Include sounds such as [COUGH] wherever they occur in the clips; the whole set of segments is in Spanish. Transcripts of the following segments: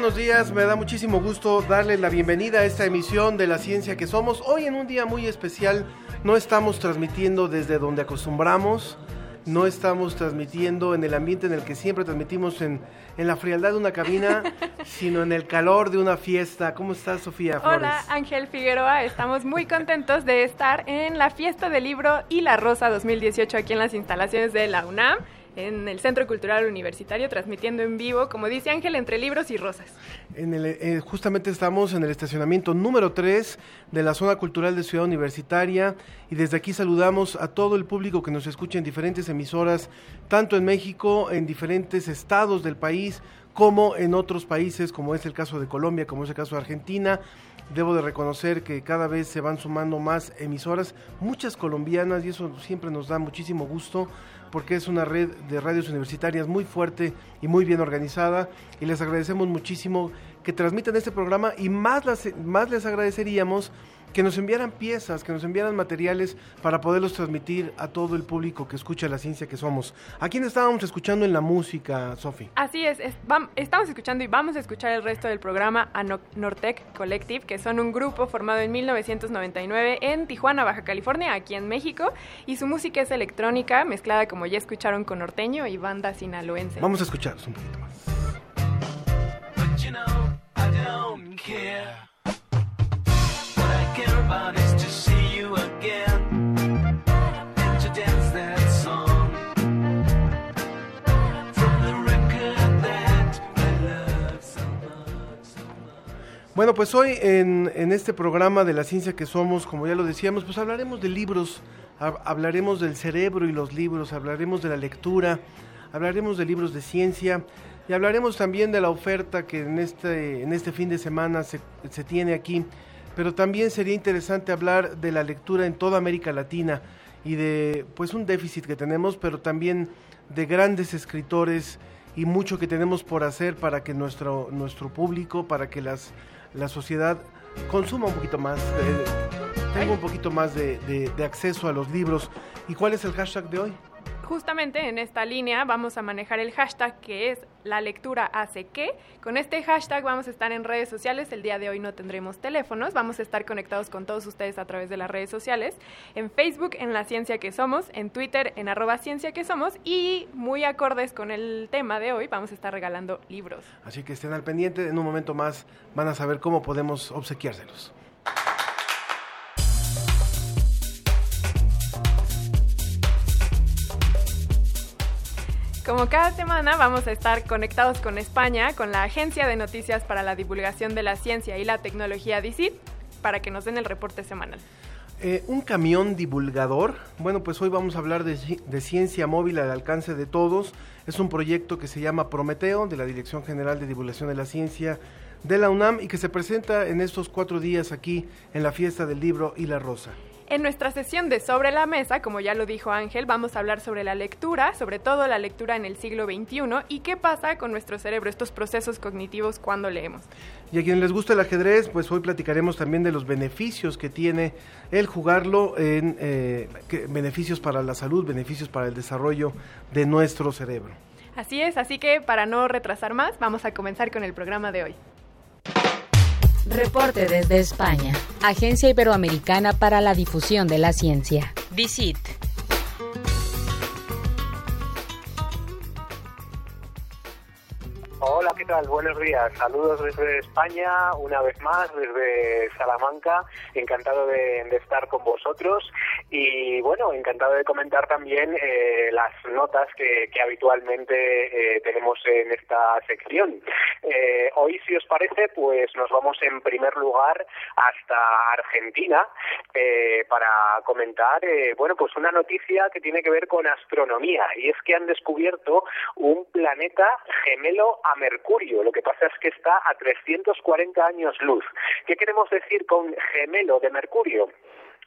Buenos días, me da muchísimo gusto darle la bienvenida a esta emisión de La Ciencia que Somos. Hoy en un día muy especial, no estamos transmitiendo desde donde acostumbramos, no estamos transmitiendo en el ambiente en el que siempre transmitimos en, en la frialdad de una cabina, [LAUGHS] sino en el calor de una fiesta. ¿Cómo estás, Sofía Flores? Hola, Ángel Figueroa. Estamos muy contentos de estar en la fiesta del libro y la rosa 2018 aquí en las instalaciones de la UNAM en el Centro Cultural Universitario, transmitiendo en vivo, como dice Ángel, entre libros y rosas. Eh, justamente estamos en el estacionamiento número 3 de la zona cultural de Ciudad Universitaria y desde aquí saludamos a todo el público que nos escucha en diferentes emisoras, tanto en México, en diferentes estados del país, como en otros países, como es el caso de Colombia, como es el caso de Argentina. Debo de reconocer que cada vez se van sumando más emisoras, muchas colombianas, y eso siempre nos da muchísimo gusto porque es una red de radios universitarias muy fuerte y muy bien organizada y les agradecemos muchísimo que transmitan este programa y más, más les agradeceríamos que nos enviaran piezas, que nos enviaran materiales para poderlos transmitir a todo el público que escucha la ciencia que somos. ¿A quién estábamos escuchando en la música, Sofi? Así es, estamos escuchando y vamos a escuchar el resto del programa a Nortec Collective, que son un grupo formado en 1999 en Tijuana, Baja California, aquí en México, y su música es electrónica, mezclada como ya escucharon con norteño y banda sinaloense. Vamos a escucharlos un poquito más. Bueno, pues hoy en, en, este programa de la ciencia que somos, como ya lo decíamos, pues hablaremos de libros, hablaremos del cerebro y los libros, hablaremos de la lectura, hablaremos de libros de ciencia y hablaremos también de la oferta que en este, en este fin de semana se, se tiene aquí pero también sería interesante hablar de la lectura en toda América Latina y de pues un déficit que tenemos, pero también de grandes escritores y mucho que tenemos por hacer para que nuestro nuestro público, para que las la sociedad consuma un poquito más, eh, tenga un poquito más de, de acceso a los libros. ¿Y cuál es el hashtag de hoy? Justamente en esta línea vamos a manejar el hashtag que es la lectura hace que. Con este hashtag vamos a estar en redes sociales. El día de hoy no tendremos teléfonos. Vamos a estar conectados con todos ustedes a través de las redes sociales. En Facebook, en La Ciencia que Somos. En Twitter, en arroba Ciencia que Somos. Y muy acordes con el tema de hoy, vamos a estar regalando libros. Así que estén al pendiente. En un momento más van a saber cómo podemos obsequiárselos. Como cada semana vamos a estar conectados con España, con la Agencia de Noticias para la Divulgación de la Ciencia y la Tecnología DICIT, para que nos den el reporte semanal. Eh, un camión divulgador. Bueno, pues hoy vamos a hablar de, de, ciencia móvil al alcance de todos. Es un proyecto que se llama Prometeo, de la Dirección General de Divulgación de la Ciencia de la UNAM y que se presenta en estos cuatro días aquí en la fiesta del libro y la rosa. En nuestra sesión de Sobre la Mesa, como ya lo dijo Ángel, vamos a hablar sobre la lectura, sobre todo la lectura en el siglo XXI y qué pasa con nuestro cerebro, estos procesos cognitivos cuando leemos. Y a quienes les gusta el ajedrez, pues hoy platicaremos también de los beneficios que tiene el jugarlo, en eh, beneficios para la salud, beneficios para el desarrollo de nuestro cerebro. Así es, así que para no retrasar más, vamos a comenzar con el programa de hoy. Reporte desde España. Agencia Iberoamericana para la Difusión de la Ciencia. DICIT. Hola, ¿qué tal? Buenos días. Saludos desde España, una vez más, desde Salamanca. Encantado de, estar con vosotros y, bueno, encantado de comentar también eh, las notas que, que habitualmente eh, tenemos en esta sección. Eh, hoy, si os parece, pues nos vamos en primer lugar hasta Argentina eh, para comentar, eh, bueno, pues una noticia que tiene que ver con astronomía y es que han descubierto un planeta gemelo a Mercurio. Lo que pasa es que está a 340 años luz. ¿Qué queremos decir con gemelo de Mercurio?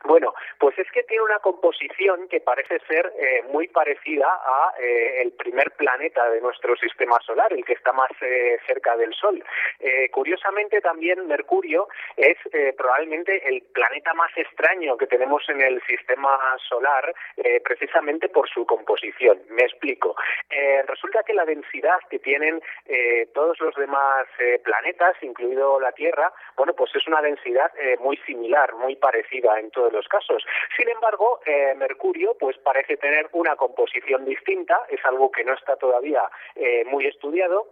Bueno, pues es que tiene una composición que parece ser eh, muy parecida a eh, el primer planeta de nuestro sistema solar, el que está más eh, cerca del Sol. Eh, curiosamente también Mercurio es eh, probablemente el planeta más extraño que tenemos en el sistema solar, eh, precisamente por su composición. Me explico. Resulta que la densidad que tienen todos los demás planetas, incluido la Tierra, bueno, pues es una densidad muy similar, muy parecida en casos. Sin embargo, eh, Mercurio pues parece tener una composición distinta, es algo que no está todavía eh, muy estudiado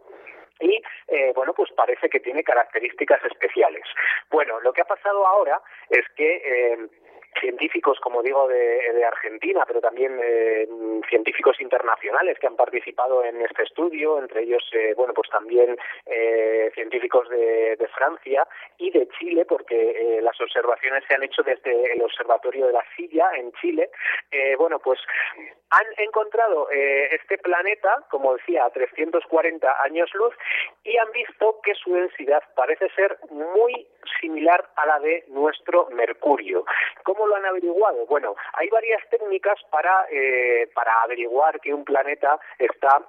y eh, bueno pues parece que tiene características especiales. Bueno, lo que ha pasado ahora es que eh, científicos, como digo, de, de Argentina, pero también eh, científicos internacionales que han participado en este estudio, entre ellos, eh, bueno, pues también eh, científicos de, de, Francia y de Chile, porque eh, las observaciones se han hecho desde el Observatorio de la Silla en Chile. Eh, bueno, pues han encontrado eh, este planeta, como decía, a 340 años luz y han visto que su densidad parece ser muy similar a la de nuestro Mercurio. ¿Cómo lo han averiguado? Bueno, hay varias técnicas para, eh, para averiguar que un planeta está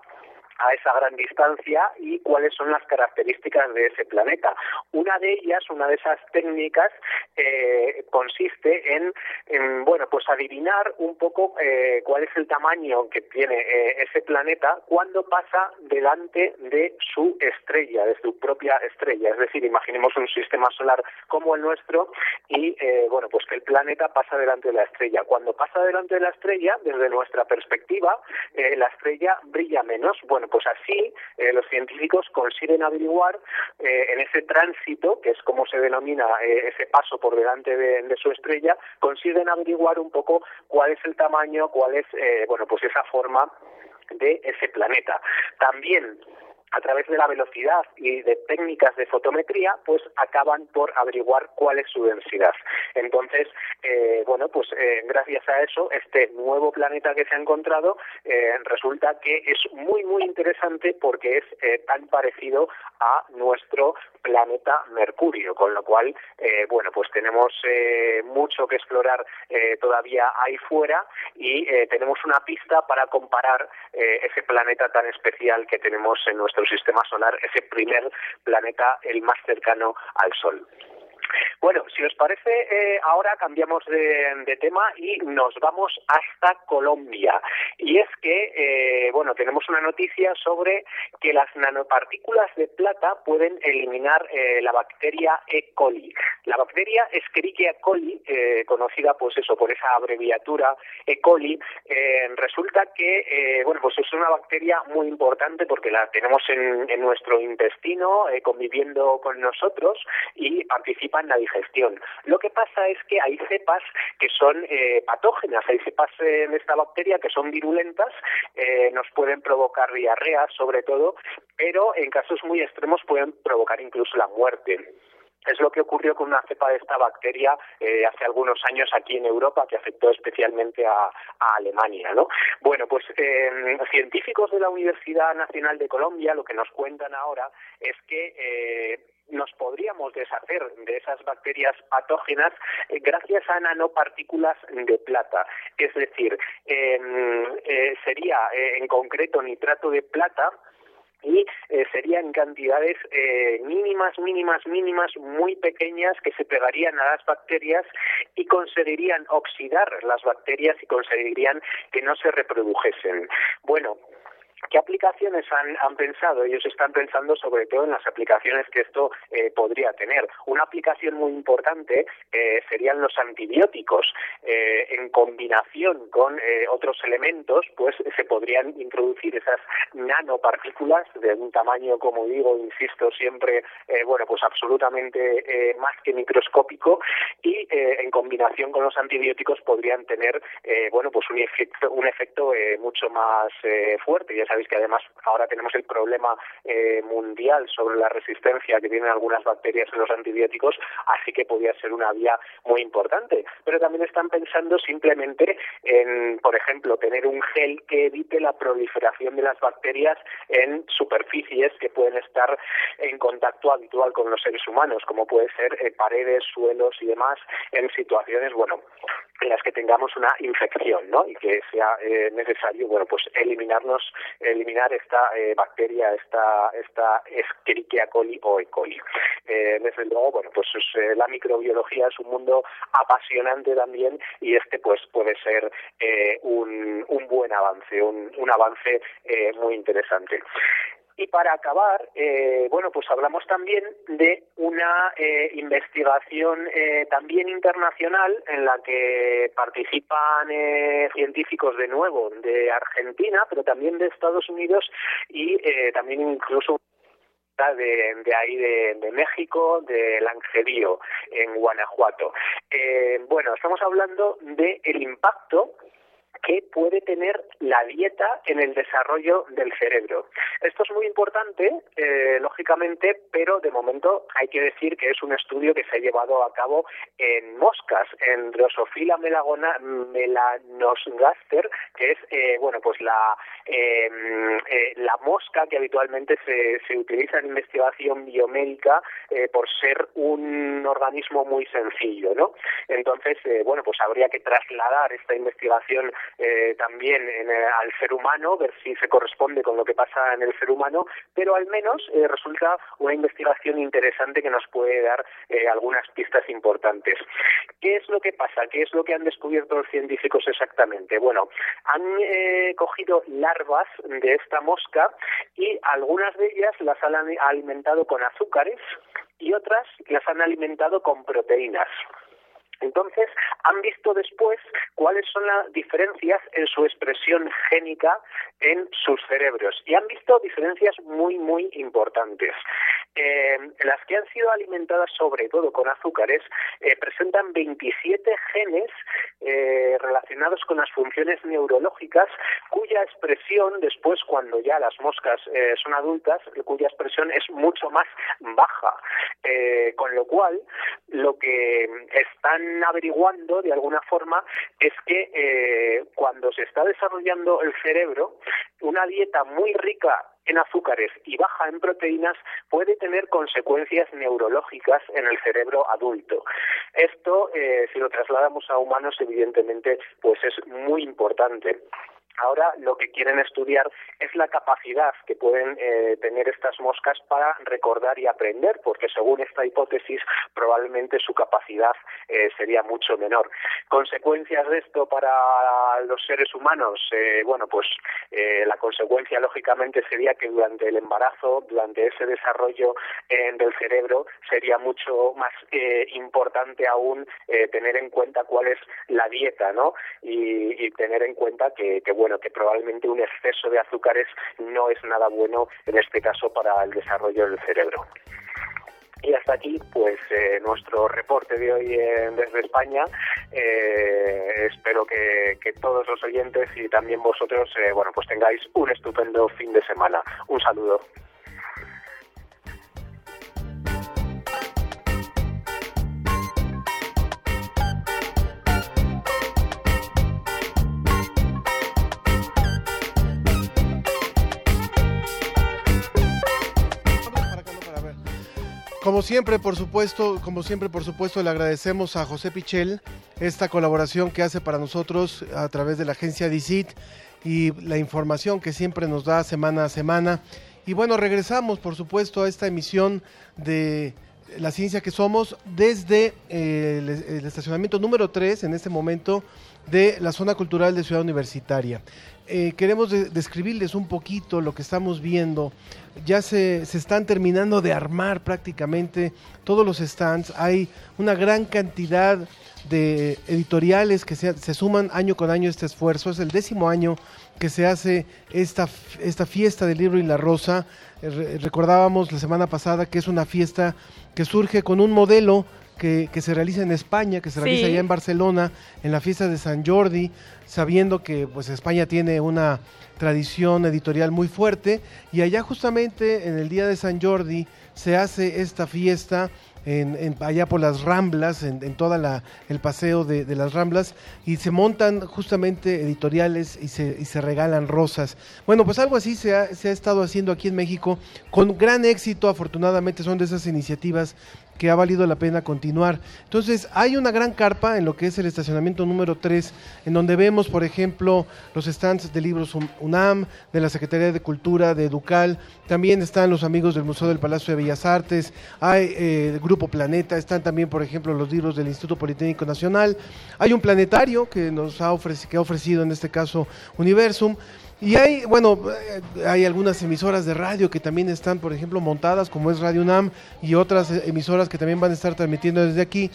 a esa gran distancia y cuáles son las características de ese planeta. Una de ellas, una de esas técnicas, eh, consiste en, en, bueno, pues adivinar un poco eh, cuál es el tamaño que tiene eh, ese planeta cuando pasa delante de su estrella, de su propia estrella. Es decir, imaginemos un sistema solar como el nuestro y, eh, bueno, pues que el planeta pasa delante de la estrella. Cuando pasa delante de la estrella, desde nuestra perspectiva, eh, la estrella brilla menos. Bueno, pues así eh, los científicos consiguen averiguar eh, en ese tránsito, que es como se denomina eh, ese paso por delante de, de, su estrella, consiguen averiguar un poco cuál es el tamaño, cuál es, eh, bueno, pues esa forma de ese planeta. También a través de la velocidad y de técnicas de fotometría, pues acaban por averiguar cuál es su densidad. Entonces, eh, bueno, pues eh, gracias a eso, este nuevo planeta que se ha encontrado eh, resulta que es muy, muy interesante porque es eh, tan parecido a nuestro planeta Mercurio, con lo cual, eh, bueno, pues tenemos eh, mucho que explorar todavía ahí fuera y tenemos una pista para comparar ese planeta tan especial que tenemos en nuestro sistema solar, ese primer planeta, el más cercano al Sol. Bueno, si os parece, eh, ahora cambiamos de, tema y nos vamos hasta Colombia. Y es que, eh, bueno, tenemos una noticia sobre que las nanopartículas de plata pueden eliminar eh, la bacteria E. coli. La bacteria Escherichia coli, eh, conocida pues eso por esa abreviatura E. coli, eh, resulta que, bueno, pues es una bacteria muy importante porque la tenemos en, en nuestro intestino, conviviendo con nosotros y participa en la digestión. Lo que pasa es que hay cepas que son eh, patógenas, hay cepas en esta bacteria que son virulentas, eh, nos pueden provocar diarrea sobre todo, pero en casos muy extremos pueden provocar incluso la muerte. Es lo que ocurrió con una cepa de esta bacteria eh, hace algunos años aquí en Europa que afectó especialmente a, Alemania, ¿no? Bueno, pues eh, científicos de la Universidad Nacional de Colombia lo que nos cuentan ahora es que eh, nos podríamos deshacer de esas bacterias patógenas eh, gracias a nanopartículas de plata. Es decir, eh, eh, sería en concreto nitrato de plata y eh, serían cantidades eh, mínimas, mínimas, mínimas, muy pequeñas que se pegarían a las bacterias y conseguirían oxidar las bacterias y conseguirían que no se reprodujesen. Bueno, ¿Qué aplicaciones han, pensado? Ellos están pensando sobre todo en las aplicaciones que esto eh, podría tener. Una aplicación muy importante eh, serían los antibióticos. Eh, en combinación con otros elementos, pues se podrían introducir esas nanopartículas de un tamaño, como digo, insisto siempre, bueno, pues absolutamente más que microscópico y en combinación con los antibióticos podrían tener, bueno, pues un efecto, un efecto mucho más fuerte. Ya sabéis que además ahora tenemos el problema eh, mundial sobre la resistencia que tienen algunas bacterias en los antibióticos, así que podría ser una vía muy importante. Pero también están pensando simplemente en, por ejemplo, tener un gel que evite la proliferación de las bacterias en superficies que pueden estar en contacto habitual con los seres humanos, como puede ser eh, paredes, suelos y demás, en situaciones, bueno, en las que tengamos una infección, ¿no? Y que sea eh, necesario, bueno, pues eliminarnos, eliminar esta eh, bacteria, esta, esta Escherichia coli o E. coli. Eh, desde luego, bueno, pues es, eh, la microbiología es un mundo apasionante también y este, pues, puede ser eh, un, un buen avance, un, un avance muy interesante. Y para acabar, eh, bueno, pues hablamos también de una eh, investigación eh, también internacional en la que participan eh, científicos de nuevo de Argentina, pero también de Estados Unidos y eh, también incluso de, de ahí de, de, México, de Langerío, en Guanajuato. Eh, bueno, estamos hablando del el impacto que puede tener la dieta en el desarrollo del cerebro. Esto es muy importante, eh, lógicamente, pero de momento hay que decir que es un estudio que se ha llevado a cabo en moscas, en Drosophila melagona, melanosgaster, que es, eh, bueno, pues la, eh, la mosca que habitualmente se, se, utiliza en investigación biomédica por ser un organismo muy sencillo, ¿no? Entonces, bueno, pues habría que trasladar esta investigación eh, también en, eh, al ser humano, ver si se corresponde con lo que pasa en el ser humano, pero al menos eh, resulta una investigación interesante que nos puede dar algunas pistas importantes. ¿Qué es lo que pasa? ¿Qué es lo que han descubierto los científicos exactamente? Bueno, han cogido larvas de esta mosca y algunas de ellas las han alimentado con azúcares y otras las han alimentado con proteínas. Entonces, han visto después cuáles son las diferencias en su expresión génica en sus cerebros y han visto diferencias muy, muy importantes. Eh, las que han sido alimentadas sobre todo con azúcares eh, presentan 27 genes eh, relacionados con las funciones neurológicas cuya expresión después cuando ya las moscas eh, son adultas cuya expresión es mucho más baja. Eh, con lo cual lo que están averiguando de alguna forma es que cuando se está desarrollando el cerebro una dieta muy rica en azúcares y baja en proteínas puede tener consecuencias neurológicas en el cerebro adulto. Esto, eh, si lo trasladamos a humanos, evidentemente, pues es muy importante. Ahora lo que quieren estudiar es la capacidad que pueden eh, tener estas moscas para recordar y aprender, porque según esta hipótesis probablemente su capacidad eh, sería mucho menor. Consecuencias de esto para los seres humanos, eh, bueno, pues la consecuencia lógicamente sería que durante el embarazo, durante ese desarrollo del cerebro, sería mucho más importante aún tener en cuenta cuál es la dieta, ¿no? Y, y tener en cuenta que, que bueno, que probablemente un exceso de azúcares no es nada bueno en este caso para el desarrollo del cerebro. Y hasta aquí, pues, eh, nuestro reporte de hoy eh, desde España. Eh, espero que, que, todos los oyentes y también vosotros, bueno, pues tengáis un estupendo fin de semana. Un saludo. Como siempre, por supuesto, como siempre, por supuesto, le agradecemos a José Pichel esta colaboración que hace para nosotros a través de la agencia DICIT y la información que siempre nos da semana a semana. Y bueno, regresamos, por supuesto, a esta emisión de La Ciencia que Somos desde el, el estacionamiento número 3 en este momento de la zona cultural de Ciudad Universitaria. Eh, queremos de- describirles un poquito lo que estamos viendo. Ya se, se están terminando de armar prácticamente todos los stands. Hay una gran cantidad de editoriales que se, se suman año con año este esfuerzo. Es el décimo año que se hace esta, esta fiesta del libro y la rosa. Eh, re- recordábamos la semana pasada que es una fiesta que surge con un modelo que, que se realiza en España, que se Sí. realiza allá en Barcelona, en la fiesta de San Jordi, sabiendo que pues España tiene una tradición editorial muy fuerte y allá justamente en el día de San Jordi se hace esta fiesta en, en- allá por las Ramblas, en, en toda la el paseo de, de las Ramblas y se montan justamente editoriales y se, y se regalan rosas. Bueno, pues algo así se ha, se ha estado haciendo aquí en México con gran éxito, afortunadamente son de esas iniciativas que ha valido la pena continuar. Entonces, hay una gran carpa en lo que es el estacionamiento número 3, en donde vemos, por ejemplo, los stands de libros Un- UNAM, de la Secretaría de Cultura, de Educal, también están los amigos del Museo del Palacio de Bellas Artes, hay eh, el Grupo Planeta, están también, por ejemplo, los libros del Instituto Politécnico Nacional, hay un planetario que nos ha, ofreci- que ha ofrecido, en este caso, Universum, y hay, bueno, eh, hay algunas emisoras de radio que también están, por ejemplo, montadas, como es Radio UNAM, y otras eh, emisoras que también van a estar transmitiendo desde aquí.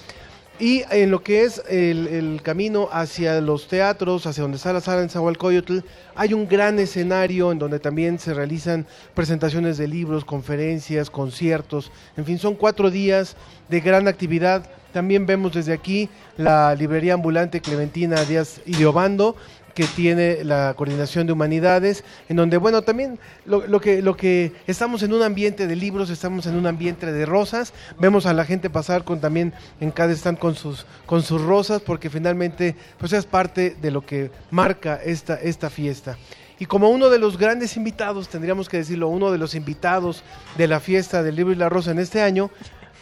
Y en lo que es el, camino hacia los teatros, hacia donde está la sala en Zahualcoyotl, hay un gran escenario en donde también se realizan presentaciones de libros, conferencias, conciertos. En fin, son cuatro días de gran actividad. También vemos desde aquí la librería ambulante Clementina Díaz Idiobando, que tiene la coordinación de humanidades, en donde, bueno, también lo, lo que, lo que estamos en un ambiente de libros, estamos en un ambiente de rosas, vemos a la gente pasar con también en cada stand con sus, con sus rosas, porque finalmente, pues es parte de lo que marca esta, esta fiesta. Y como uno de los grandes invitados, tendríamos que decirlo, uno de los invitados de la fiesta del libro y la rosa en este año,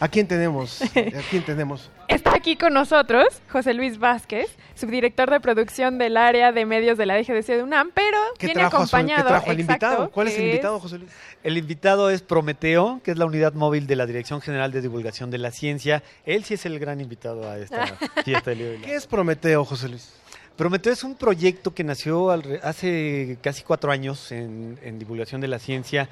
¿a quién tenemos? ¿A quién tenemos? [LAUGHS] Está aquí con nosotros José Luis Vázquez, subdirector de producción del área de medios de la DGDC de UNAM, pero ¿Qué viene trajo, a su- qué acompañado. trajo exacto, invitado? ¿Cuál es el invitado, José Luis? El invitado es Prometeo, que es la unidad móvil de la Dirección General de Divulgación de la Ciencia. Él sí es el gran invitado a esta [LAUGHS] fiesta y la- ¿Qué es Prometeo, José Luis? Prometeo es un proyecto que nació hace casi cuatro años en, en divulgación de la ciencia.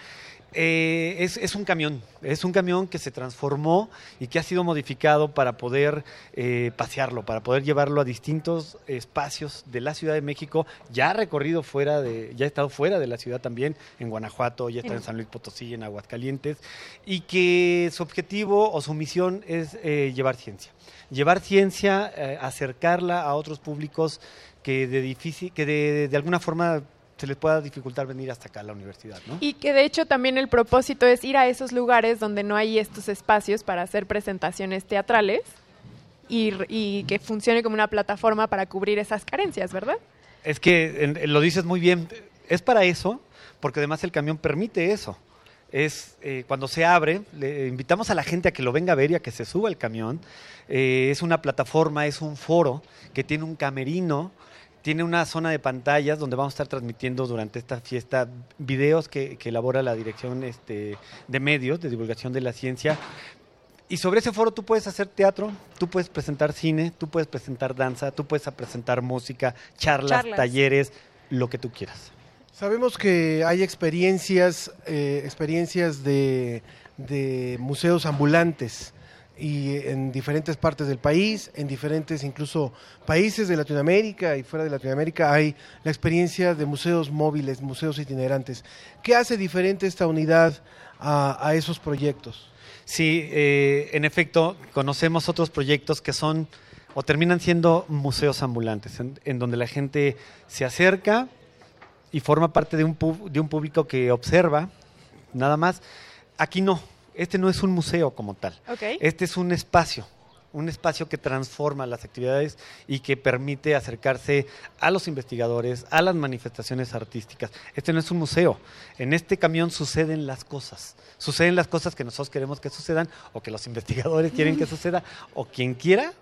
Eh, es, es un camión, es un camión que se transformó y que ha sido modificado para poder eh, pasearlo, para poder llevarlo a distintos espacios de la Ciudad de México. Ya ha recorrido fuera de, ya ha estado fuera de la ciudad también, en Guanajuato, ya está en San Luis Potosí, en Aguascalientes, y que su objetivo o su misión es eh, llevar ciencia. Llevar ciencia, acercarla a otros públicos que de difícil, que de, de alguna forma se les pueda dificultar venir hasta acá a la universidad, ¿no? Y que de hecho también el propósito es ir a esos lugares donde no hay estos espacios para hacer presentaciones teatrales y, y que funcione como una plataforma para cubrir esas carencias, ¿verdad? Es que en- lo dices muy bien, es para eso, porque además el camión permite eso. Es eh, cuando se abre, le invitamos a la gente a que lo venga a ver y a que se suba al camión. Eh, es una plataforma, es un foro que tiene un camerino, tiene una zona de pantallas donde vamos a estar transmitiendo durante esta fiesta videos que, que elabora la Dirección este, de Medios de Divulgación de la Ciencia. Y sobre ese foro tú puedes hacer teatro, tú puedes presentar cine, tú puedes presentar danza, tú puedes presentar música, charlas, Charlas. talleres, lo que tú quieras. Sabemos que hay experiencias, eh, experiencias de, de museos ambulantes y en diferentes partes del país, en diferentes incluso países de Latinoamérica y fuera de Latinoamérica hay la experiencia de museos móviles, museos itinerantes. ¿Qué hace diferente esta unidad a, esos proyectos? Sí, eh, en efecto, conocemos otros proyectos que son o terminan siendo museos ambulantes, en, donde la gente se acerca y forma parte de un, de un público que observa, nada más. Aquí no, este no es un museo como tal. Este es un espacio, un espacio que transforma las actividades y que permite acercarse a los investigadores, a las manifestaciones artísticas. Este no es un museo. En este camión suceden las cosas. Suceden las cosas que nosotros queremos que sucedan o que los [LAUGHS] investigadores quieren que suceda o quien quiera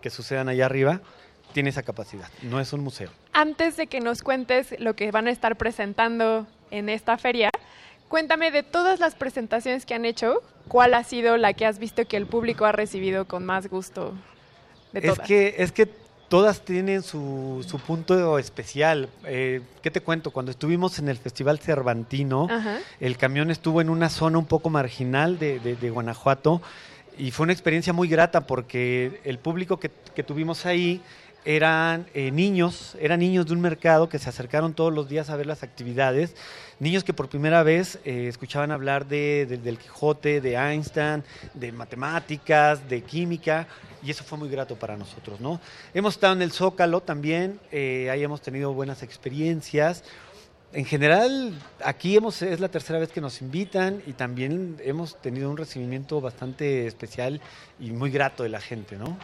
que sucedan allá arriba tiene esa capacidad. No es un museo. Antes de que nos cuentes lo que van a estar presentando en esta feria, cuéntame de todas las presentaciones que han hecho, ¿cuál ha sido la que has visto que el público ha recibido con más gusto de Es todas? que, es que todas tienen su, su punto especial. Eh, ¿Qué te cuento? Cuando estuvimos en el Festival Cervantino, Ajá. el camión estuvo en una zona un poco marginal de, de- de Guanajuato y fue una experiencia muy grata porque el público que, que tuvimos ahí eran eh, niños, eran niños de un mercado que se acercaron todos los días a ver las actividades, niños que por primera vez eh, escuchaban hablar de, de- del Quijote, de Einstein, de matemáticas, de química, y eso fue muy grato para nosotros, ¿no? Hemos estado en el Zócalo también, eh, ahí hemos tenido buenas experiencias. En general, aquí hemos, es la tercera vez que nos invitan y también hemos tenido un recibimiento bastante especial y muy grato de la gente, ¿no?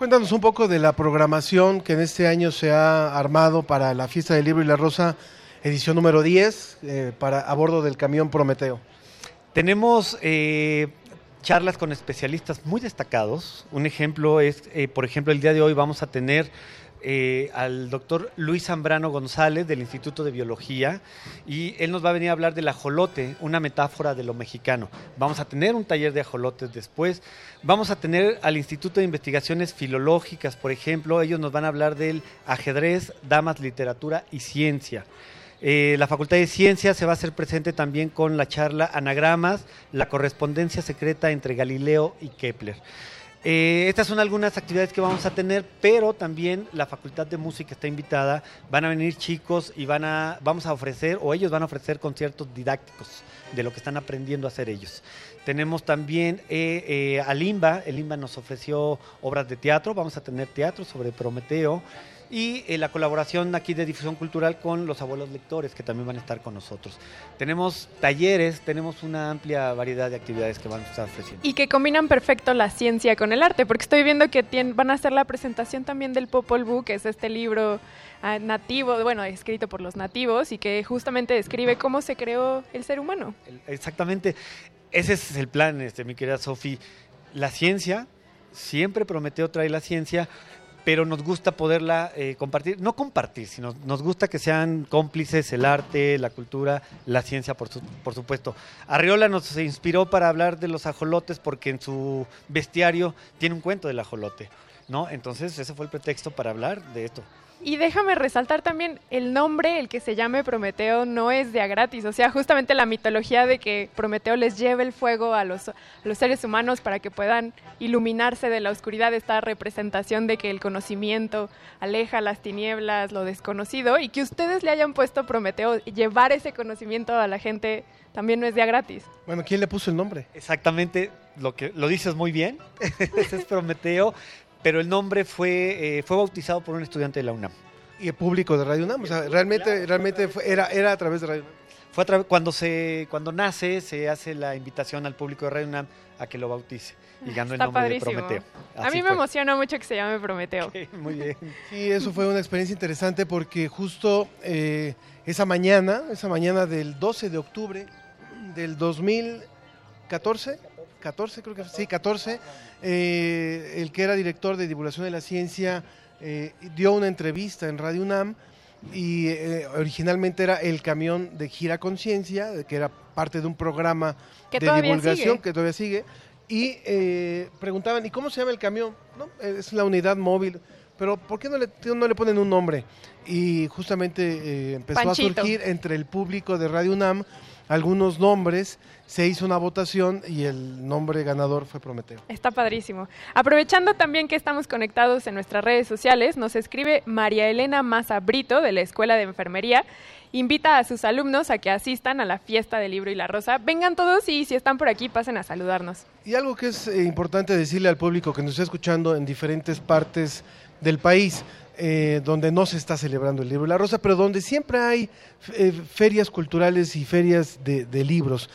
Cuéntanos un poco de la programación que en este año se ha armado para la Fiesta del Libro y la Rosa, edición número 10, eh, para, a bordo del camión Prometeo. Tenemos eh, charlas con especialistas muy destacados. Un ejemplo es, eh, por ejemplo, el día de hoy vamos a tener eh, al doctor Luis Zambrano González del Instituto de Biología y él nos va a venir a hablar del ajolote, una metáfora de lo mexicano. Vamos a tener un taller de ajolotes después. Vamos a tener al Instituto de Investigaciones Filológicas, por ejemplo, ellos nos van a hablar del ajedrez, damas, literatura y ciencia. Eh, la Facultad de Ciencias se va a hacer presente también con la charla Anagramas, la correspondencia secreta entre Galileo y Kepler. Eh, estas son algunas actividades que vamos a tener, pero también la Facultad de Música está invitada. Van a venir chicos y van a, vamos a ofrecer, o ellos van a ofrecer conciertos didácticos de lo que están aprendiendo a hacer ellos. Tenemos también eh, eh, al IMBA, el IMBA nos ofreció obras de teatro, vamos a tener teatro sobre Prometeo y eh, la colaboración aquí de difusión cultural con los abuelos lectores que también van a estar con nosotros. Tenemos talleres, tenemos una amplia variedad de actividades que van a estar ofreciendo. Y que combinan perfecto la ciencia con el arte, porque estoy viendo que tien- van a hacer la presentación también del Popol Vuh, que es este libro ah, nativo, bueno, escrito por los nativos y que justamente describe cómo se creó el ser humano. Exactamente, ese es el plan, este, mi querida Sofi. La ciencia, siempre Prometeo trae la ciencia, pero nos gusta poderla eh, compartir, no compartir, sino nos gusta que sean cómplices el arte, la cultura, la ciencia, por, su- por supuesto. Arriola nos inspiró para hablar de los ajolotes porque en su bestiario tiene un cuento del ajolote, ¿no? Entonces ese fue el pretexto para hablar de esto. Y déjame resaltar también el nombre, el que se llame Prometeo, no es de a gratis. O sea, justamente la mitología de que Prometeo les lleve el fuego a los, a los seres humanos para que puedan iluminarse de la oscuridad, esta representación de que el conocimiento aleja las tinieblas, lo desconocido, y que ustedes le hayan puesto Prometeo, llevar ese conocimiento a la gente también no es de a gratis. Bueno, ¿quién le puso el nombre? Exactamente, lo que lo dices muy bien, [LAUGHS] ese es Prometeo, pero el nombre fue, eh, fue bautizado por un estudiante de la UNAM. Y el público de Radio UNAM. O sea, realmente, realmente fue- era, era a través de Radio UNAM. Fue a tra- cuando, se, cuando nace, se hace la invitación al público de Radio UNAM a que lo bautice y ganó el Está nombre padrísimo. de Prometeo. a Así mí me fue. emociona mucho que se llame Prometeo. Muy bien. Sí, eso fue una experiencia interesante porque justo eh, esa mañana, esa mañana del 12 de octubre del 2014, 14 creo que sí, 14, eh, el que era director de divulgación de la ciencia eh, dio una entrevista en Radio UNAM y eh, originalmente era el camión de Gira Conciencia, que era parte de un programa Que de divulgación sigue. que todavía sigue. Y eh, preguntaban, ¿y cómo se llama el camión? ¿No? Es la unidad móvil. Pero ¿por qué no le, no le ponen un nombre? Y justamente eh, empezó Panchito. a surgir entre el público de Radio UNAM algunos nombres, se hizo una votación y el nombre ganador fue Prometeo. Está padrísimo. Aprovechando también que estamos conectados en nuestras redes sociales, nos escribe María Elena Maza Brito de la Escuela de Enfermería. Invita a sus alumnos a que asistan a la fiesta del libro y la rosa. Vengan todos y si están por aquí pasen a saludarnos. Y algo que es eh, importante decirle al público que nos está escuchando en diferentes partes del país, eh, donde no se está celebrando el libro la rosa, pero donde siempre hay eh, ferias culturales y ferias de, libros.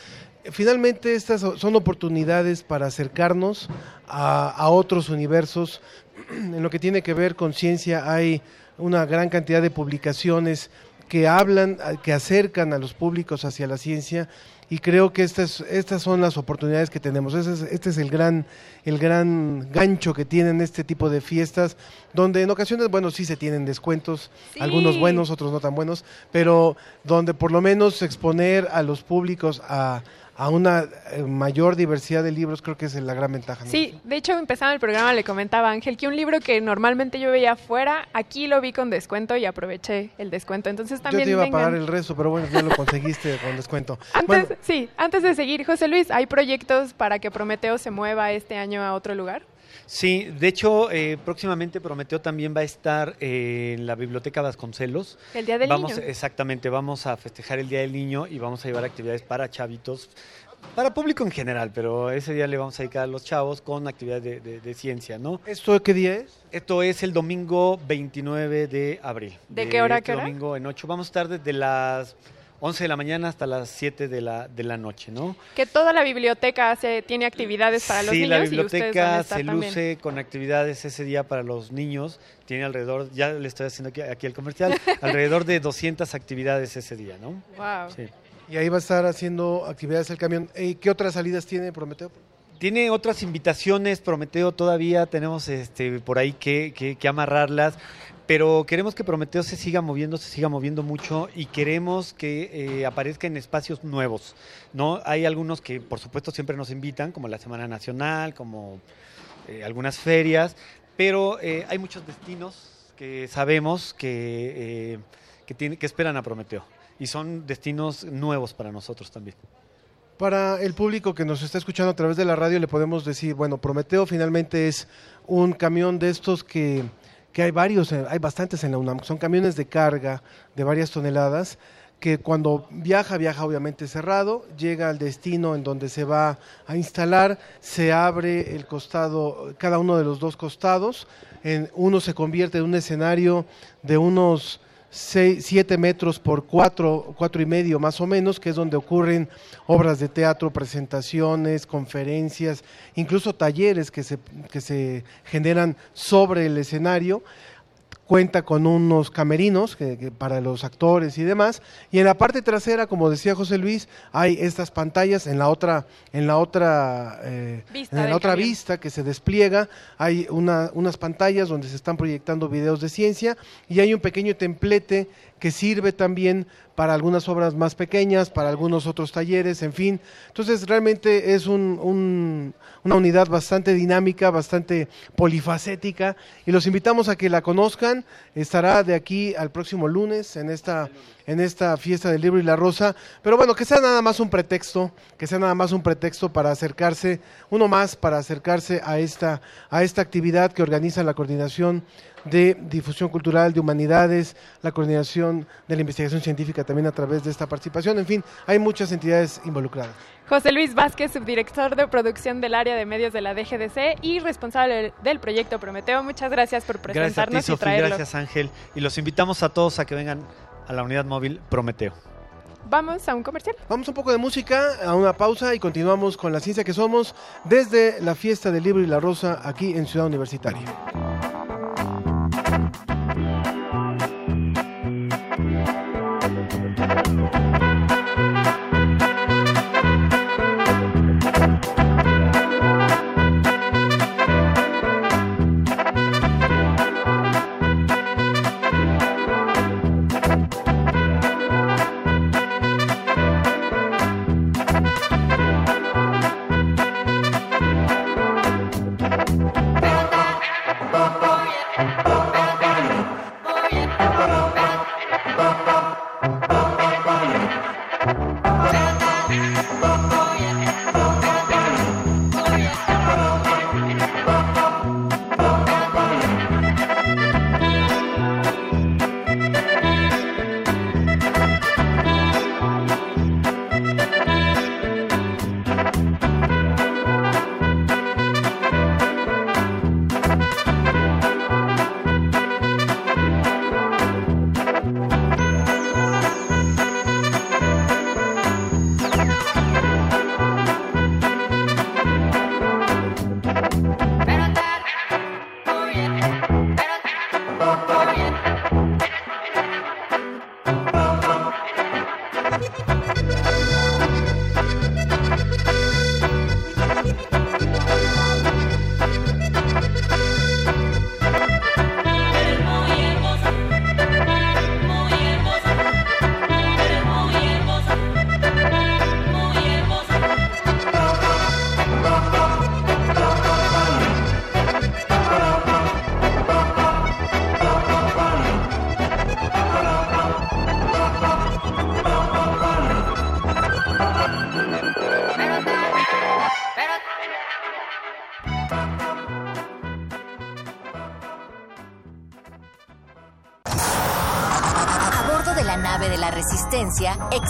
Finalmente estas so- son oportunidades para acercarnos a, a otros universos. [CLEARS THROAT] En lo que tiene que ver con ciencia hay una gran cantidad de publicaciones que hablan, que acercan a los públicos hacia la ciencia y creo que estas, estas son las oportunidades que tenemos. Es- este es el gran, el gran gancho que tienen este tipo de fiestas, donde en ocasiones, bueno, sí se tienen descuentos, Sí. algunos buenos, otros no tan buenos, pero donde por lo menos exponer a los públicos a, a una eh, mayor diversidad de libros, creo que es la gran ventaja. ¿no? Sí, de hecho, empezando el programa le comentaba a Ángel que un libro que normalmente yo veía afuera, aquí lo vi con descuento y aproveché el descuento. Entonces Yo también te iba a pagar el resto, pero bueno, ya lo conseguiste con descuento. [LAUGHS] Antes, Bueno, sí, antes de seguir, José Luis, ¿hay proyectos para que Prometeo se mueva este año a otro lugar? Sí, de hecho, eh, próximamente Prometeo también va a estar eh, en la Biblioteca Vasconcelos. El Día del vamos, Niño. Exactamente, vamos a festejar el Día del Niño y vamos a llevar actividades para chavitos, para público en general, pero ese día le vamos a dedicar a los chavos con actividades de, de- de ciencia, ¿no? ¿Esto qué día es? Esto es el domingo 29 de abril. ¿De qué hora este qué hora? domingo en 8. Vamos a estar desde las 11 de la mañana hasta las 7 de la, de la noche, ¿no? Que toda la biblioteca hace, tiene actividades para los sí, niños la y ustedes van a biblioteca estar se también. luce con actividades ese día para los niños. Tiene alrededor, ya le estoy haciendo aquí, aquí el comercial, [LAUGHS] alrededor de 200 actividades ese día, ¿no? Wow. Sí. Y ahí va a estar haciendo actividades el camión. Eh, ¿Qué otras salidas tiene Prometeo? Tiene otras invitaciones, Prometeo todavía tenemos este por ahí que, que- que amarrarlas, pero queremos que Prometeo se siga moviendo, se siga moviendo mucho y queremos que eh, aparezca en espacios nuevos. ¿no? Hay algunos que por supuesto siempre nos invitan, como la Semana Nacional, como eh, algunas ferias, pero eh, hay muchos destinos que sabemos que, eh, que, esperan a Prometeo y son destinos nuevos para nosotros también. Para el público que nos está escuchando a través de la radio le podemos decir, bueno, Prometeo finalmente es un camión de estos que, que hay varios, eh, hay bastantes en la UNAM, son camiones de carga de varias toneladas que cuando viaja, viaja obviamente cerrado, llega al destino en donde se va a instalar, se abre el costado, cada uno de los dos costados, en, uno se convierte en un escenario de unos 7 metros por 4, cuatro y medio más o menos, que es donde ocurren obras de teatro, presentaciones, conferencias, incluso talleres que se, que se generan sobre el escenario cuenta con unos camerinos que- que para los actores y demás y en la parte trasera como decía José Luis hay estas pantallas en la otra en la otra eh, Vista en la otra camión. vista que se despliega hay una- unas pantallas donde se están proyectando videos de ciencia y hay un pequeño templete que sirve también para algunas obras más pequeñas, para algunos otros talleres, en fin. Entonces realmente es un- un- una unidad bastante dinámica, bastante polifacética y los invitamos a que la conozcan. Estará de aquí al próximo lunes en esta, en esta fiesta del libro y la rosa. Pero bueno, que sea nada más un pretexto, que sea nada más un pretexto para acercarse, uno más para acercarse a esta, a esta actividad que organiza la coordinación de difusión cultural, de humanidades, la coordinación de la investigación científica también a través de esta participación. En fin, hay muchas entidades involucradas. José Luis Vázquez, subdirector de producción del área de medios de la DGDC y responsable del proyecto Prometeo. Muchas gracias por Gracias a ti, presentarnos y traerlo. gracias Ángel. Y los invitamos a todos a que vengan a la unidad móvil Prometeo. Vamos a un comercial. Vamos un poco de música, a una pausa y continuamos con la ciencia que somos desde la fiesta del libro y la rosa aquí en Ciudad Universitaria.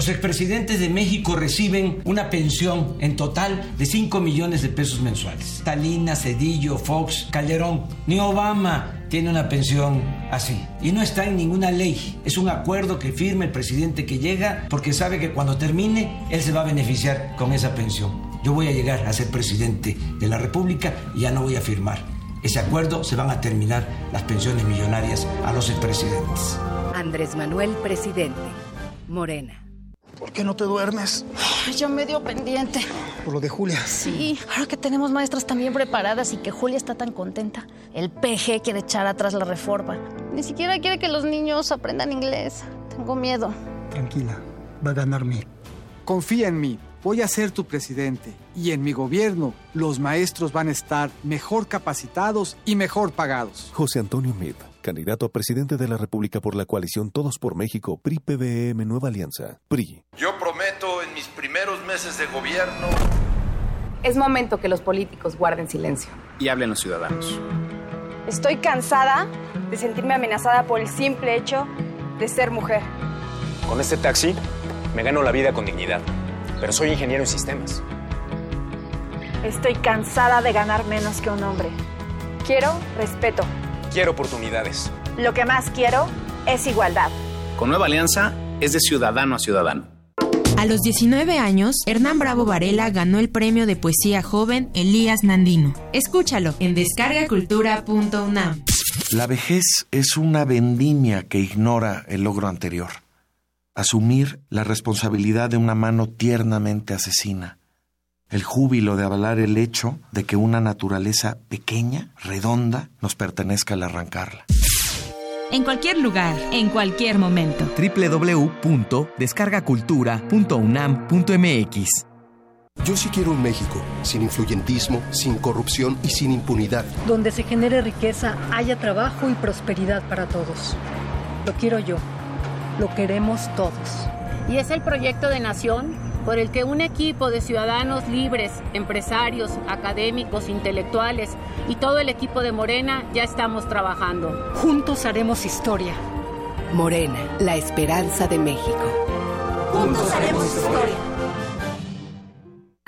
Los expresidentes de México reciben una pensión en total de 5 millones de pesos mensuales. Talina, Cedillo, Fox, Calderón. Ni Obama tiene una pensión así. Y no está en ninguna ley. Es un acuerdo que firma el presidente que llega porque sabe que cuando termine, él se va a beneficiar con esa pensión. Yo voy a llegar a ser presidente de la República y ya no voy a firmar. Ese acuerdo se van a terminar las pensiones millonarias a los expresidentes. Andrés Manuel, presidente. Morena. ¿Por qué no te duermes? Ya me dio pendiente. Por lo de Julia. Sí, ahora que tenemos maestras también preparadas y que Julia está tan contenta, el PG quiere echar atrás la reforma. Ni siquiera quiere que los niños aprendan inglés. Tengo miedo. Tranquila, va a ganar mí. Confía en mí. Voy a ser tu presidente. Y en mi gobierno, los maestros van a estar mejor capacitados y mejor pagados. José Antonio Meade, candidato a presidente de la República por la coalición Todos por México, PRI-PBM Nueva Alianza, PRI. Yo prometo en mis primeros meses de gobierno. Es momento que los políticos guarden silencio. Y hablen los ciudadanos. Estoy cansada de sentirme amenazada por el simple hecho de ser mujer. Con este taxi me gano la vida con dignidad, pero soy ingeniero en sistemas. Estoy cansada de ganar menos que un hombre. Quiero respeto. Quiero oportunidades. Lo que más quiero es igualdad. Con Nueva Alianza es de ciudadano a ciudadano. A los 19 años, Hernán Bravo Varela ganó el premio de poesía joven Elías Nandino. Escúchalo en descargacultura.unam. La vejez es una vendimia que ignora el logro anterior. Asumir la responsabilidad de una mano tiernamente asesina. El júbilo de avalar el hecho de que una naturaleza pequeña, redonda, nos pertenezca al arrancarla. En cualquier lugar, en cualquier momento. www.descargacultura.unam.mx Yo sí quiero un México sin influyentismo, sin corrupción y sin impunidad. Donde se genere riqueza, haya trabajo y prosperidad para todos. Lo quiero yo. Lo queremos todos. Y es el proyecto de nación por el que un equipo de ciudadanos libres, empresarios, académicos, intelectuales y todo el equipo de Morena ya estamos trabajando. Juntos haremos historia. Morena, la esperanza de México. Juntos haremos historia.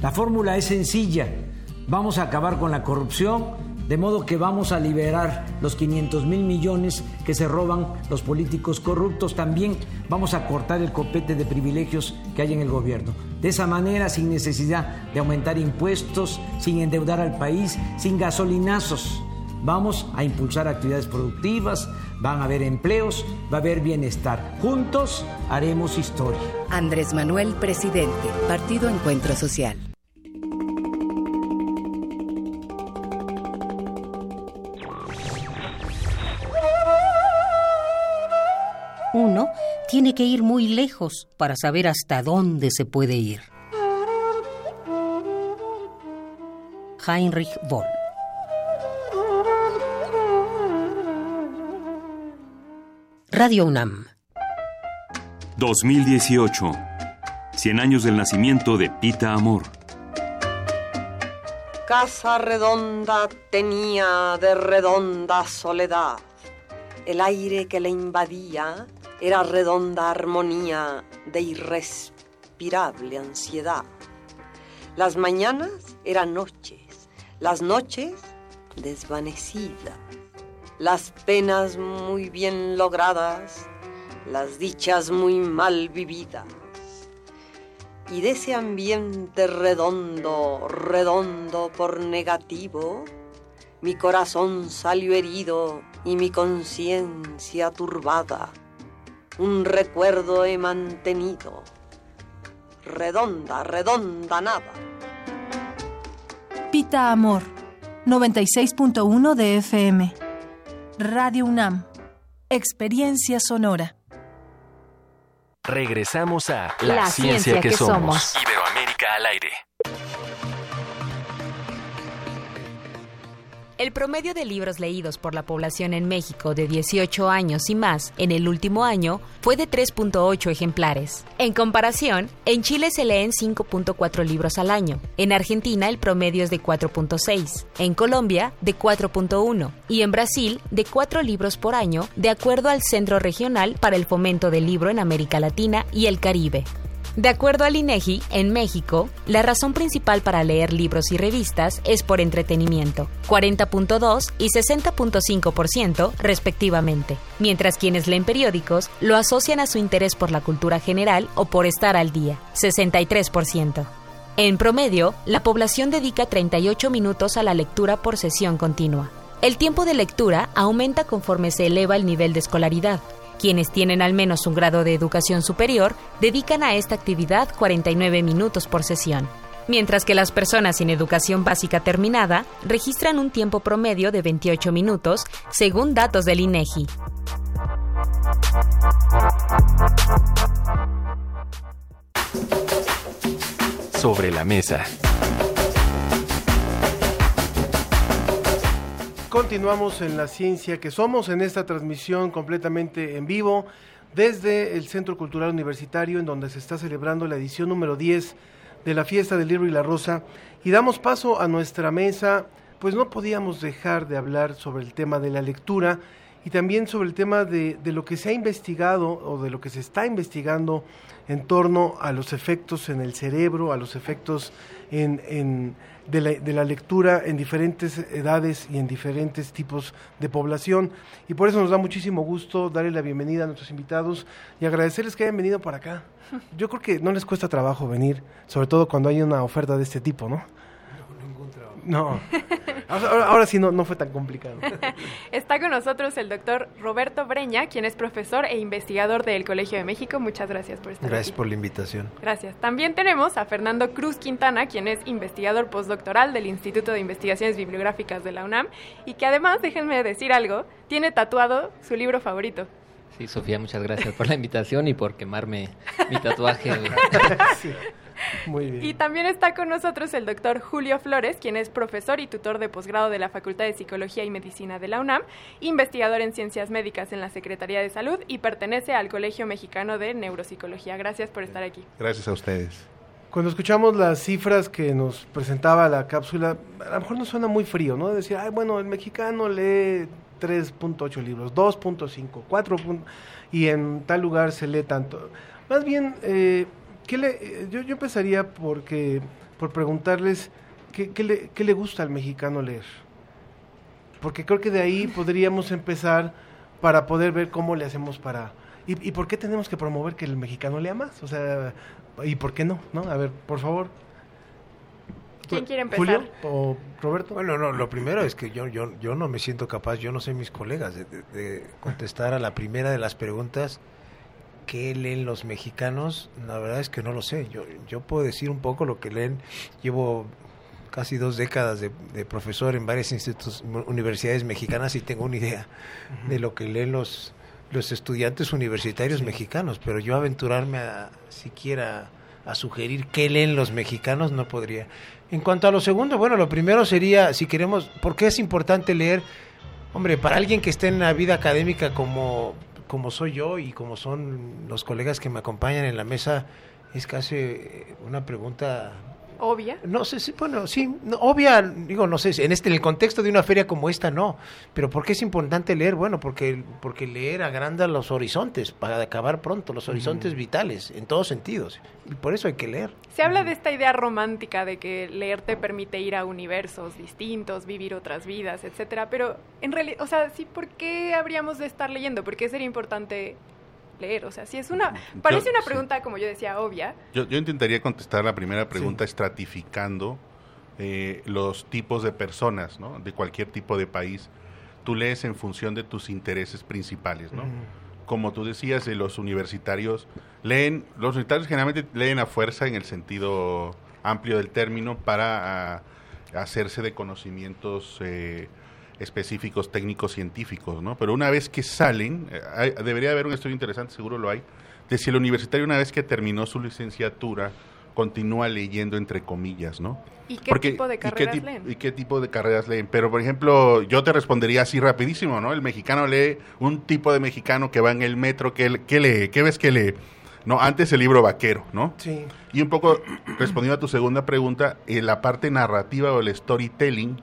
La fórmula es sencilla. Vamos a acabar con la corrupción, de modo que vamos a liberar los 500 mil millones que se roban los políticos corruptos. También vamos a cortar el copete de privilegios que hay en el gobierno. De esa manera, sin necesidad de aumentar impuestos, sin endeudar al país, sin gasolinazos. Vamos a impulsar actividades productivas, van a haber empleos, va a haber bienestar. Juntos haremos historia. Andrés Manuel, presidente, Partido Encuentro Social. Uno tiene que ir muy lejos para saber hasta dónde se puede ir. Heinrich Boll Radio UNAM. 2018. 100 años del nacimiento de Pita Amor. Casa redonda tenía de redonda soledad. El aire que le invadía era redonda armonía de irrespirable ansiedad. Las mañanas eran noches, las noches desvanecidas las penas muy bien logradas, las dichas muy mal vividas. Y de ese ambiente redondo, redondo por negativo, mi corazón salió herido y mi conciencia turbada. Un recuerdo he mantenido, redonda, redonda nada. Pita Amor, 96.1 de FM. Radio UNAM, Experiencia Sonora. Regresamos a La, ciencia, que, somos. Iberoamérica al aire. El promedio de libros leídos por la población en México de 18 años y más en el último año fue de 3.8 ejemplares. En comparación, en Chile se leen 5.4 libros al año, en Argentina el promedio es de 4.6, en Colombia de 4.1 y en Brasil de 4 libros por año, de acuerdo al Centro Regional para el Fomento del Libro en América Latina y el Caribe. De acuerdo al INEGI, en México, la razón principal para leer libros y revistas es por entretenimiento, 40.2 y 60.5% respectivamente, mientras quienes leen periódicos lo asocian a su interés por la cultura general o por estar al día, 63%. En promedio, la población dedica 38 minutos a la lectura por sesión continua. El tiempo de lectura aumenta conforme se eleva el nivel de escolaridad, quienes tienen al menos un grado de educación superior dedican a esta actividad 49 minutos por sesión, mientras que las personas sin educación básica terminada registran un tiempo promedio de 28 minutos, según datos del INEGI. Sobre la mesa. Continuamos en la ciencia que somos en esta transmisión completamente en vivo desde el Centro Cultural Universitario en donde se está celebrando la edición número 10 de la Fiesta del Libro y la Rosa y damos paso a nuestra mesa, pues no podíamos dejar de hablar sobre el tema de la lectura y también sobre el tema de, de lo que se ha investigado o de lo que se está investigando en torno a los efectos en el cerebro, a los efectos en, en de la, de la, lectura en diferentes edades y en diferentes tipos de población. Y por eso nos da muchísimo gusto darle la bienvenida a nuestros invitados y agradecerles que hayan venido para acá. [LAUGHS] Yo creo que no les cuesta trabajo venir, sobre todo cuando hay una oferta de este tipo, ¿no? No. [LAUGHS] Ahora, sí no, no fue tan complicado. [LAUGHS] Está con nosotros el doctor Roberto Breña, quien es profesor e investigador del Colegio de México. Muchas gracias por estar Gracias por la invitación. Gracias. También tenemos a Fernando Cruz Quintana, quien es investigador postdoctoral del Instituto de Investigaciones Bibliográficas de la UNAM y que además, déjenme decir algo, tiene tatuado su libro favorito. Sí, Sofía, muchas gracias por la invitación y por quemarme mi tatuaje. [LAUGHS] sí. [LAUGHS] Muy bien. Y también está con nosotros el doctor Julio Flores, quien es profesor y tutor de posgrado de la Facultad de Psicología y Medicina de la UNAM, investigador en ciencias médicas en la Secretaría de Salud y pertenece al Colegio Mexicano de Neuropsicología. Gracias por estar aquí. Gracias a ustedes. Cuando escuchamos las cifras que nos presentaba la cápsula, a lo mejor nos suena muy frío, ¿no? Decir, ay, bueno, el mexicano lee 3.8 libros, 2.5, 4. y en tal lugar se lee tanto. Más bien, eh, ¿qué le, yo, yo empezaría porque, por preguntarles ¿qué, qué, le, qué le gusta al mexicano leer. Porque creo que de ahí podríamos empezar para poder ver cómo le hacemos para... ¿Y, y por qué tenemos que promover que el mexicano lea más? O sea, ¿y por qué no? ¿no? A ver, por favor. ¿Quién quiere empezar? ¿Julio o Roberto? Bueno, no, lo primero es que yo, yo, yo no me siento capaz, yo no sé mis colegas, de, de, de contestar a la primera de las preguntas qué leen los mexicanos, la verdad es que no lo sé. Yo, yo puedo decir un poco lo que leen. Llevo casi dos décadas de, de profesor en varias institutos, universidades mexicanas y tengo una idea uh -huh. de lo que leen los, los estudiantes universitarios sí. mexicanos, pero yo aventurarme a siquiera a sugerir qué leen los mexicanos no podría. En cuanto a lo segundo, bueno, lo primero sería, si queremos, ¿por qué es importante leer? Hombre, para alguien que esté en la vida académica como como soy yo y como son los colegas que me acompañan en la mesa, es casi una pregunta obvia. No sé, sí, bueno, sí, obvia, digo, no sé, en este en el contexto de una feria como esta no, pero ¿por qué es importante leer? Bueno, porque porque leer agranda los horizontes para acabar pronto, los horizontes vitales en todos sentidos. Y por eso hay que leer. Se habla de esta idea romántica de que leer te permite ir a universos distintos, vivir otras vidas, etcétera, pero en realidad, o sea, sí, ¿por qué habríamos de estar leyendo? ¿Por qué sería importante leer? O sea, si es una, parece una pregunta, como yo decía, obvia. Yo, yo intentaría contestar la primera pregunta estratificando eh, los tipos de personas, ¿no? De cualquier tipo de país. Tú lees en función de tus intereses principales, ¿no? Como tú decías, eh, los universitarios leen, los universitarios generalmente leen a fuerza en el sentido amplio del término para ah, hacerse de conocimientos eh, específicos técnicos científicos, ¿no? Pero una vez que salen, eh, debería haber un estudio interesante, seguro lo hay, de si el universitario una vez que terminó su licenciatura continúa leyendo entre comillas, ¿no? ¿Y qué tipo de carreras leen? ¿Y qué tipo de carreras leen? Pero, por ejemplo, yo te respondería así rapidísimo, ¿no? El mexicano lee, un tipo de mexicano que va en el metro, ¿qué, qué lee? ¿Qué ves que lee? No, antes el libro vaquero, ¿no? Sí. Y un poco respondiendo a tu segunda pregunta, en la parte narrativa o el storytelling,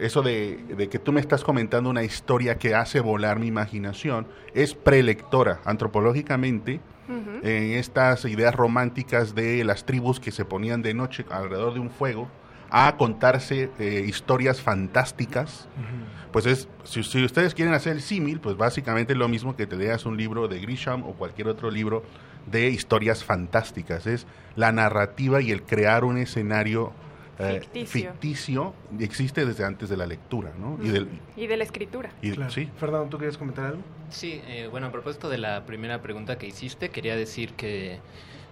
eso de, que tú me estás comentando una historia que hace volar mi imaginación, es prelectora antropológicamente en estas ideas románticas de las tribus que se ponían de noche alrededor de un fuego a contarse eh, historias fantásticas. Pues es, si, si, ustedes quieren hacer el símil, pues básicamente es lo mismo que te leas un libro de Grisham o cualquier otro libro de historias fantásticas. Es la narrativa y el crear un escenario eh, ficticio. existe desde antes de la lectura, ¿no? Y, del, y de la escritura. Y, Sí. Fernando, ¿tú quieres comentar algo? Sí, eh, bueno, a propósito de la primera pregunta que hiciste, quería decir que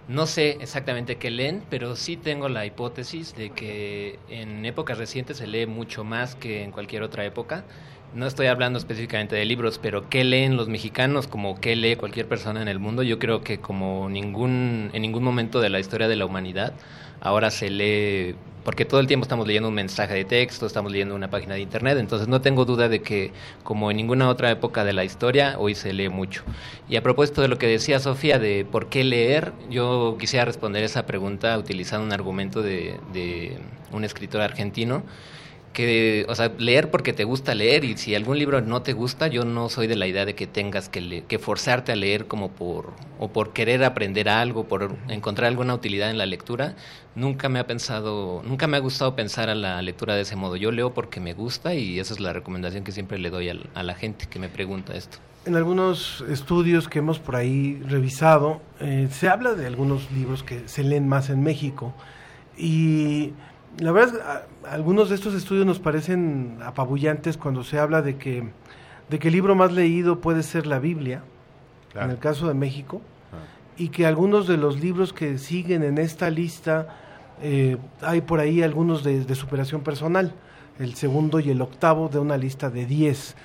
no sé exactamente qué leen, pero sí tengo la hipótesis de que en épocas recientes se lee mucho más que en cualquier otra época. No estoy hablando específicamente de libros, pero qué leen los mexicanos como qué lee cualquier persona en el mundo. Yo creo que como ningún en ningún momento de la historia de la humanidad ahora se lee porque todo el tiempo estamos leyendo un mensaje de texto, estamos leyendo una página de internet, entonces no tengo duda de que como en ninguna otra época de la historia, hoy se lee mucho. Y a propósito de lo que decía Sofía de por qué leer, yo quisiera responder esa pregunta utilizando un argumento de, de un escritor argentino que, o sea, leer porque te gusta leer y si algún libro no te gusta, yo no soy de la idea de que tengas que, que forzarte a leer como por, o por querer aprender algo, por encontrar alguna utilidad en la lectura. Nunca me ha pensado, nunca me ha gustado pensar a la lectura de ese modo. Yo leo porque me gusta y esa es la recomendación que siempre le doy a, la gente que me pregunta esto. En algunos estudios que hemos por ahí revisado, eh, se habla de algunos libros que se leen más en México y la verdad, es, algunos de estos estudios nos parecen apabullantes cuando se habla de que, de que el libro más leído puede ser la Biblia, en el caso de México, ah. y que algunos de los libros que siguen en esta lista, eh, hay por ahí algunos de, superación personal, el segundo y el octavo de una lista de diez.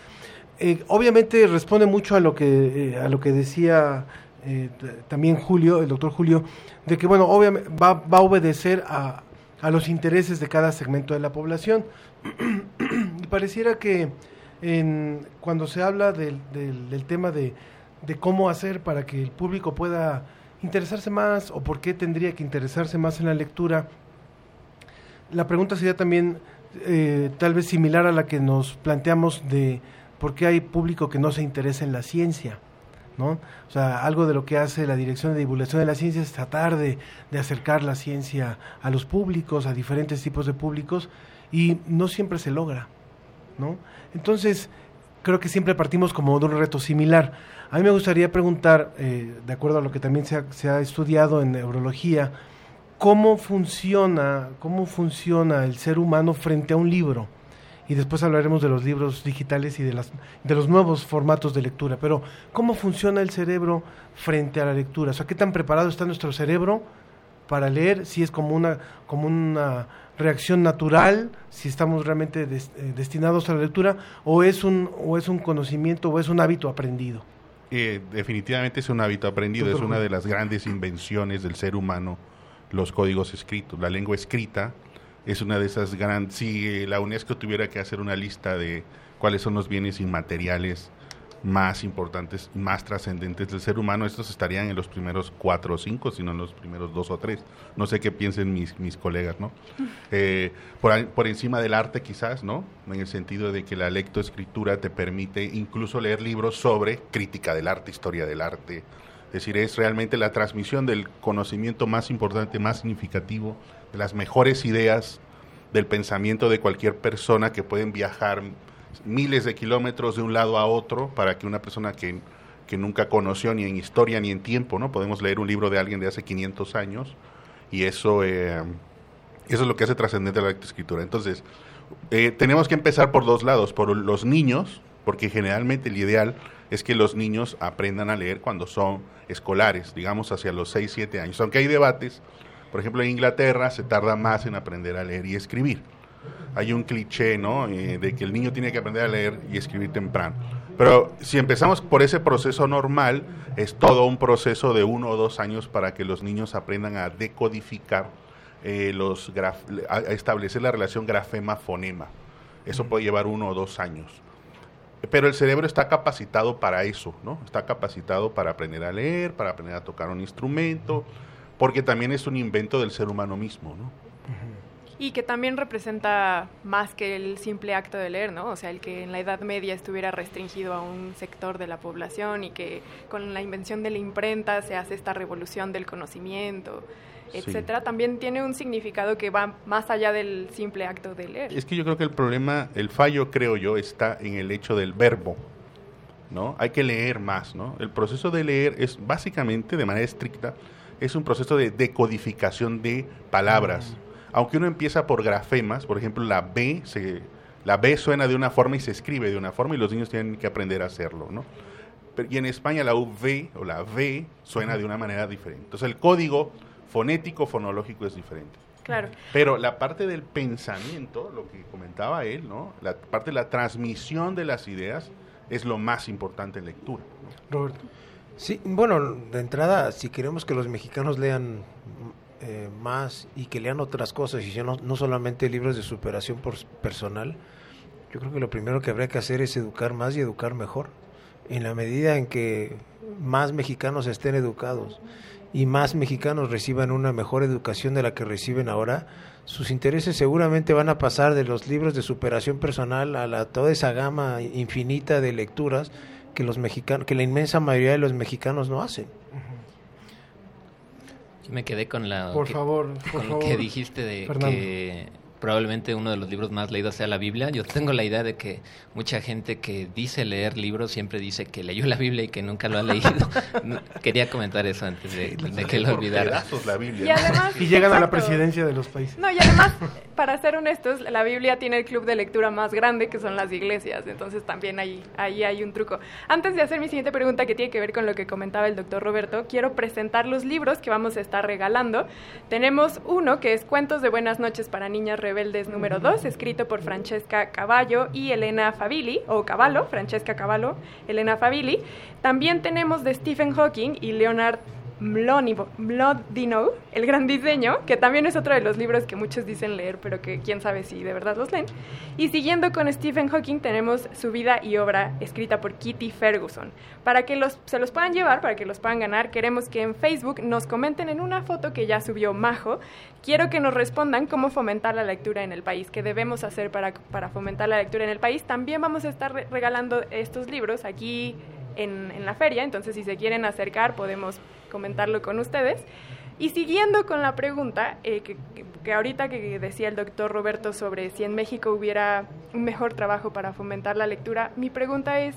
Eh, obviamente responde mucho a lo que, eh, a lo que decía también Julio, el doctor Julio, de que, bueno, obviamente va, va a obedecer a, a los intereses de cada segmento de la población. [CLEARS THROAT] y pareciera que en, cuando se habla del, del, tema de, cómo hacer para que el público pueda interesarse más o por qué tendría que interesarse más en la lectura, la pregunta sería también eh, tal vez similar a la que nos planteamos de por qué hay público que no se interesa en la ciencia. ¿No? O sea, algo de lo que hace la Dirección de Divulgación de la Ciencia es tratar de, acercar la ciencia a los públicos, a diferentes tipos de públicos, y no siempre se logra, ¿no? Entonces, creo que siempre partimos como de un reto similar. A mí me gustaría preguntar, eh, de acuerdo a lo que también se ha, se ha estudiado en neurología, ¿cómo funciona, cómo funciona el ser humano frente a un libro? Y después hablaremos de los libros digitales y de, las, de los nuevos formatos de lectura. Pero, ¿cómo funciona el cerebro frente a la lectura? O sea, ¿qué tan preparado está nuestro cerebro para leer? Si es como una, como una reacción natural, si estamos realmente eh, destinados a la lectura, o es, un, o es un conocimiento o es un hábito aprendido. Eh, definitivamente es un hábito aprendido, es una de las grandes invenciones del ser humano, los códigos escritos, la lengua escrita es una de esas grandes... Si la UNESCO tuviera que hacer una lista de cuáles son los bienes inmateriales más importantes, más trascendentes del ser humano, estos estarían en los primeros cuatro o cinco, sino en los primeros dos o tres. No sé qué piensen mis, mis colegas, ¿no? [LAUGHS] Eh, por, por, encima del arte quizás, ¿no? En el sentido de que la lectoescritura te permite incluso leer libros sobre crítica del arte, historia del arte. Es decir, es realmente la transmisión del conocimiento más importante, más significativo, las mejores ideas del pensamiento de cualquier persona que pueden viajar miles de kilómetros de un lado a otro para que una persona que, nunca conoció ni en historia ni en tiempo, ¿no? Podemos leer un libro de alguien de hace 500 años y eso, eh, eso es lo que hace trascendente la escritura. Entonces, eh, tenemos que empezar por dos lados, por los niños, porque generalmente el ideal es que los niños aprendan a leer cuando son escolares, digamos hacia los 6, 7 años. Aunque hay debates, por ejemplo en Inglaterra se tarda más en aprender a leer y escribir hay un cliché, ¿no? Eh, de que el niño tiene que aprender a leer y escribir temprano. Pero si empezamos por ese proceso normal, es todo un proceso de uno o dos años para que los niños aprendan a decodificar eh, los a establecer la relación grafema-fonema. Eso puede llevar uno o dos años. Pero el cerebro está capacitado para eso, ¿no? Está capacitado para aprender a leer, para aprender a tocar un instrumento, porque también es un invento del ser humano mismo, ¿no? y que también representa más que el simple acto de leer, ¿no? O sea, el que en la Edad Media estuviera restringido a un sector de la población y que con la invención de la imprenta se hace esta revolución del conocimiento, etcétera, también tiene un significado que va más allá del simple acto de leer. Es que yo creo que el problema, el fallo, creo yo, está en el hecho del verbo. ¿no? Hay que leer más, ¿no? El proceso de leer es básicamente, de manera estricta, es un proceso de decodificación de palabras aunque uno empieza por grafemas, por ejemplo, la B, se, la B suena de una forma y se escribe de una forma y los niños tienen que aprender a hacerlo, ¿no? y en España la V o la V suena de una manera diferente. Entonces el código fonético, fonológico es diferente. Claro. Pero la parte del pensamiento, lo que comentaba él, ¿no? La parte de la transmisión de las ideas es lo más importante en lectura. Roberto. Sí, bueno, de entrada, si queremos que los mexicanos lean eh, más y que lean otras cosas y no, no solamente libros de superación por personal, yo creo que lo primero que habría que hacer es educar más y educar mejor. En la medida en que más mexicanos estén educados y más mexicanos reciban una mejor educación de la que reciben ahora, sus intereses seguramente van a pasar de los libros de superación personal a la, toda esa gama infinita de lecturas que los mexicanos, que la inmensa mayoría de los mexicanos no hacen. Me quedé con la por favor, con lo que dijiste de que probablemente uno de los libros más leídos sea la Biblia. Yo tengo la idea de que mucha gente que dice leer libros siempre dice que leyó la Biblia y que nunca lo ha leído. [LAUGHS] Quería comentar eso antes de, que lo olvidara. Y, además, y llegan a la presidencia de los países. No, y además, para ser honestos, la Biblia tiene el club de lectura más grande que son las iglesias. Entonces también ahí, ahí hay un truco. Antes de hacer mi siguiente pregunta que tiene que ver con lo que comentaba el doctor Roberto, quiero presentar los libros que vamos a estar regalando. Tenemos uno que es Cuentos de Buenas noches para Niñas Rebeldes número 2, escrito por Francesca Caballo y Elena Favilli, o Cavallo, Francesca Cavallo, Elena Favilli. También tenemos de Stephen Hawking y Leonard Mlodinow, El Gran Diseño, que también es otro de los libros que muchos dicen leer, pero que quién sabe si de verdad los leen. Y siguiendo con Stephen Hawking, tenemos su vida y obra escrita por Kitty Ferguson. Para que los, se los puedan llevar, para que los puedan ganar, queremos que en Facebook nos comenten en una foto que ya subió Majo. Quiero que nos respondan cómo fomentar la lectura en el país, qué debemos hacer para, para fomentar la lectura en el país. También vamos a estar regalando estos libros aquí en, en la feria, entonces si se quieren acercar podemos comentarlo con ustedes. Y siguiendo con la pregunta, eh, que, ahorita que decía el doctor Roberto sobre si en México hubiera un mejor trabajo para fomentar la lectura, mi pregunta es,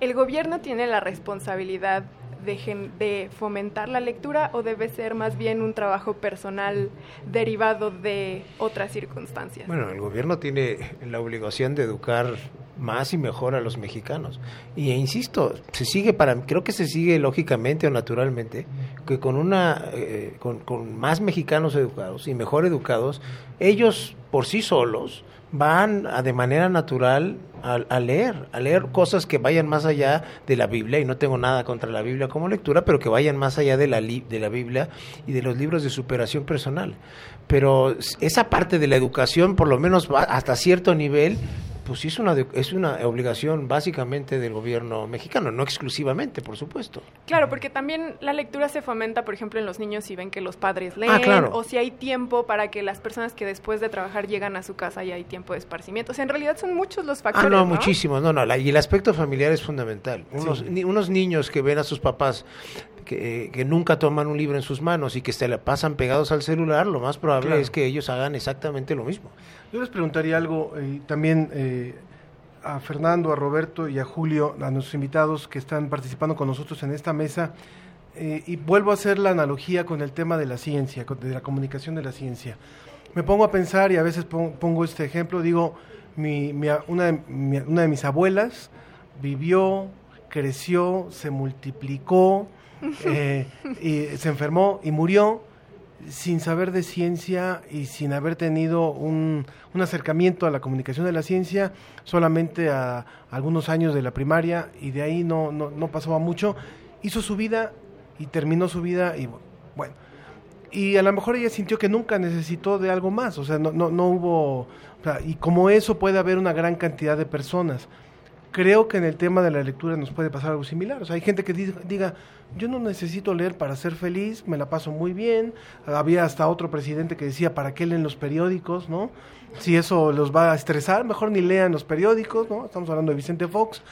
¿el gobierno tiene la responsabilidad de, de, fomentar la lectura o debe ser más bien un trabajo personal derivado de otras circunstancias? Bueno, el gobierno tiene la obligación de educar más y mejor a los mexicanos. Y e insisto, se sigue para creo que se sigue lógicamente o naturalmente que con una eh, con, con, más mexicanos educados y mejor educados, ellos por sí solos van a, de manera natural a, leer, a leer cosas que vayan más allá de la Biblia, y no tengo nada contra la Biblia como lectura, pero que vayan más allá de la, de la Biblia y de los libros de superación personal. Pero esa parte de la educación, por lo menos hasta cierto nivel, pues sí es una, es una obligación básicamente del gobierno mexicano, no exclusivamente, por supuesto. Claro, porque también la lectura se fomenta, por ejemplo, en los niños si ven que los padres ah, leen, o si hay tiempo para que las personas que después de trabajar llegan a su casa y hay tiempo de esparcimiento. O sea, en realidad son muchos los factores. Ah, no, muchísimos, no, no, y el aspecto familiar es fundamental. Unos, unos niños que ven a sus papás que, que, nunca toman un libro en sus manos y que se le pasan pegados al celular, lo más probable es que ellos hagan exactamente lo mismo. Yo les preguntaría algo eh, también eh, a Fernando, a Roberto y a Julio, a nuestros invitados que están participando con nosotros en esta mesa. Eh, y vuelvo a hacer la analogía con el tema de la ciencia, de la comunicación de la ciencia. Me pongo a pensar y a veces pongo, este ejemplo, digo, mi, una, de, una de mis abuelas vivió, creció, se multiplicó, [LAUGHS] y se enfermó y murió sin saber de ciencia y sin haber tenido un, un, acercamiento a la comunicación de la ciencia, solamente a, algunos años de la primaria y de ahí no, no, no, pasaba mucho, hizo su vida y terminó su vida y bueno. Y a lo mejor ella sintió que nunca necesitó de algo más, o sea, no, no, no hubo... y como eso puede haber una gran cantidad de personas creo que en el tema de la lectura nos puede pasar algo similar. O sea, hay gente que diga, yo no necesito leer para ser feliz, me la paso muy bien. Había hasta otro presidente que decía, ¿para qué leen los periódicos, no? Si eso los va a estresar, mejor ni lean los periódicos, ¿no? Estamos hablando de Vicente Fox.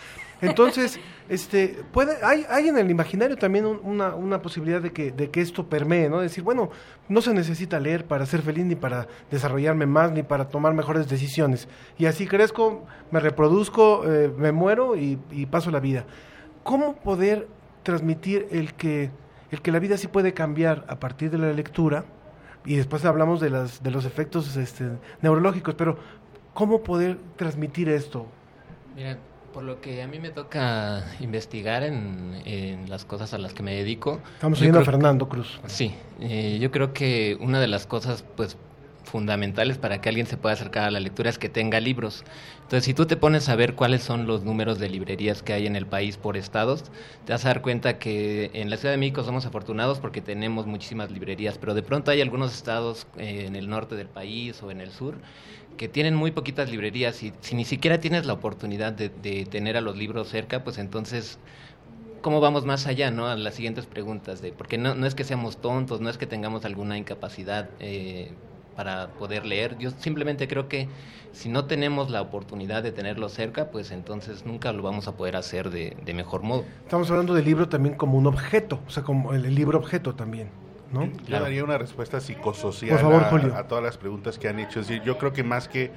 Entonces, este, puede, hay, hay en el imaginario también una, una posibilidad de que, de que esto permee, ¿no? Decir, bueno, no se necesita leer para ser feliz, ni para desarrollarme más, ni para tomar mejores decisiones. Y así crezco, me reproduzco, eh, me muero y, paso la vida. ¿Cómo poder transmitir el que, el que la vida sí puede cambiar a partir de la lectura? Y después hablamos de, las, de los efectos este, neurológicos, pero ¿cómo poder transmitir esto? Mira, por lo que a mí me toca investigar en, las cosas a las que me dedico. Estamos oyendo a Fernando Cruz. Sí, eh, yo creo que una de las cosas pues fundamentales para que alguien se pueda acercar a la lectura es que tenga libros. Entonces, si tú te pones a ver cuáles son los números de librerías que hay en el país por estados, te vas a dar cuenta que en la Ciudad de México somos afortunados porque tenemos muchísimas librerías, pero de pronto hay algunos estados eh, en el norte del país o en el sur que tienen muy poquitas librerías y si ni siquiera tienes la oportunidad de, tener a los libros cerca, pues entonces cómo vamos más allá, ¿no? A las siguientes preguntas de, porque no, no es que seamos tontos, no es que tengamos alguna incapacidad eh, para poder leer. Yo simplemente creo que si no tenemos la oportunidad de tenerlo cerca, pues entonces nunca lo vamos a poder hacer de, de mejor modo. Estamos hablando del libro también como un objeto, o sea, como el libro objeto también. ¿No? Yo daría una respuesta psicosocial a, todas las preguntas que han hecho. Es decir, yo creo que más que,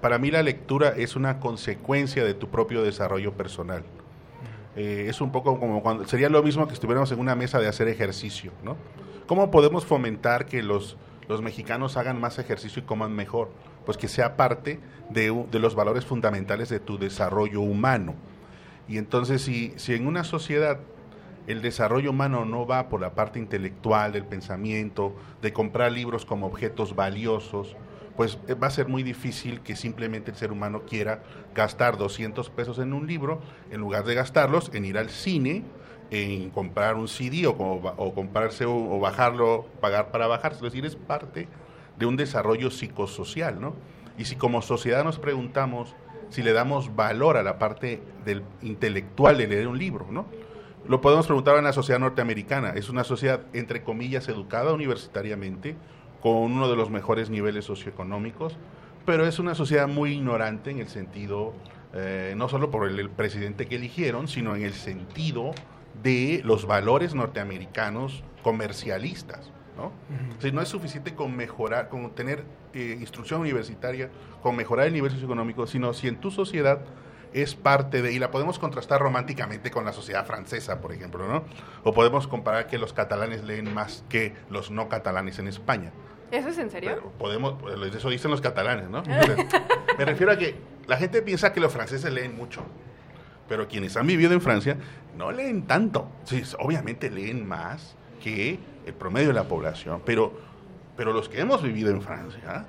para mí la lectura es una consecuencia de tu propio desarrollo personal. Eh, es un poco como cuando, sería lo mismo que estuviéramos en una mesa de hacer ejercicio, ¿no? ¿Cómo podemos fomentar que los, los mexicanos hagan más ejercicio y coman mejor? Pues que sea parte de, de los valores fundamentales de tu desarrollo humano. Y entonces, si, si en una sociedad el desarrollo humano no va por la parte intelectual del pensamiento, de comprar libros como objetos valiosos, pues eh, va a ser muy difícil que simplemente el ser humano quiera gastar 200 pesos en un libro en lugar de gastarlos en ir al cine, en comprar un CD o, o comprarse o, bajarlo, pagar para bajarse. Es decir, es parte de un desarrollo psicosocial, ¿no? Y si como sociedad nos preguntamos si le damos valor a la parte del intelectual de leer un libro, ¿no? Lo podemos preguntar a una sociedad norteamericana. Es una sociedad, entre comillas, educada universitariamente, con uno de los mejores niveles socioeconómicos, pero es una sociedad muy ignorante en el sentido, eh, no solo por el, presidente que eligieron, sino en el sentido de los valores norteamericanos comercialistas. ¿no? si no es suficiente con mejorar, con tener eh, instrucción universitaria, con mejorar el nivel socioeconómico, sino si en tu sociedad es parte de, y la podemos contrastar románticamente con la sociedad francesa, por ejemplo, ¿no? O podemos comparar que los catalanes leen más que los no catalanes en España. ¿Eso es en serio? podemos, pues, eso dicen los catalanes, ¿no? [LAUGHS] Me refiero a que la gente piensa que los franceses leen mucho, pero quienes han vivido en Francia no leen tanto. Sí, obviamente leen más que el promedio de la población, pero, pero los que hemos vivido en Francia,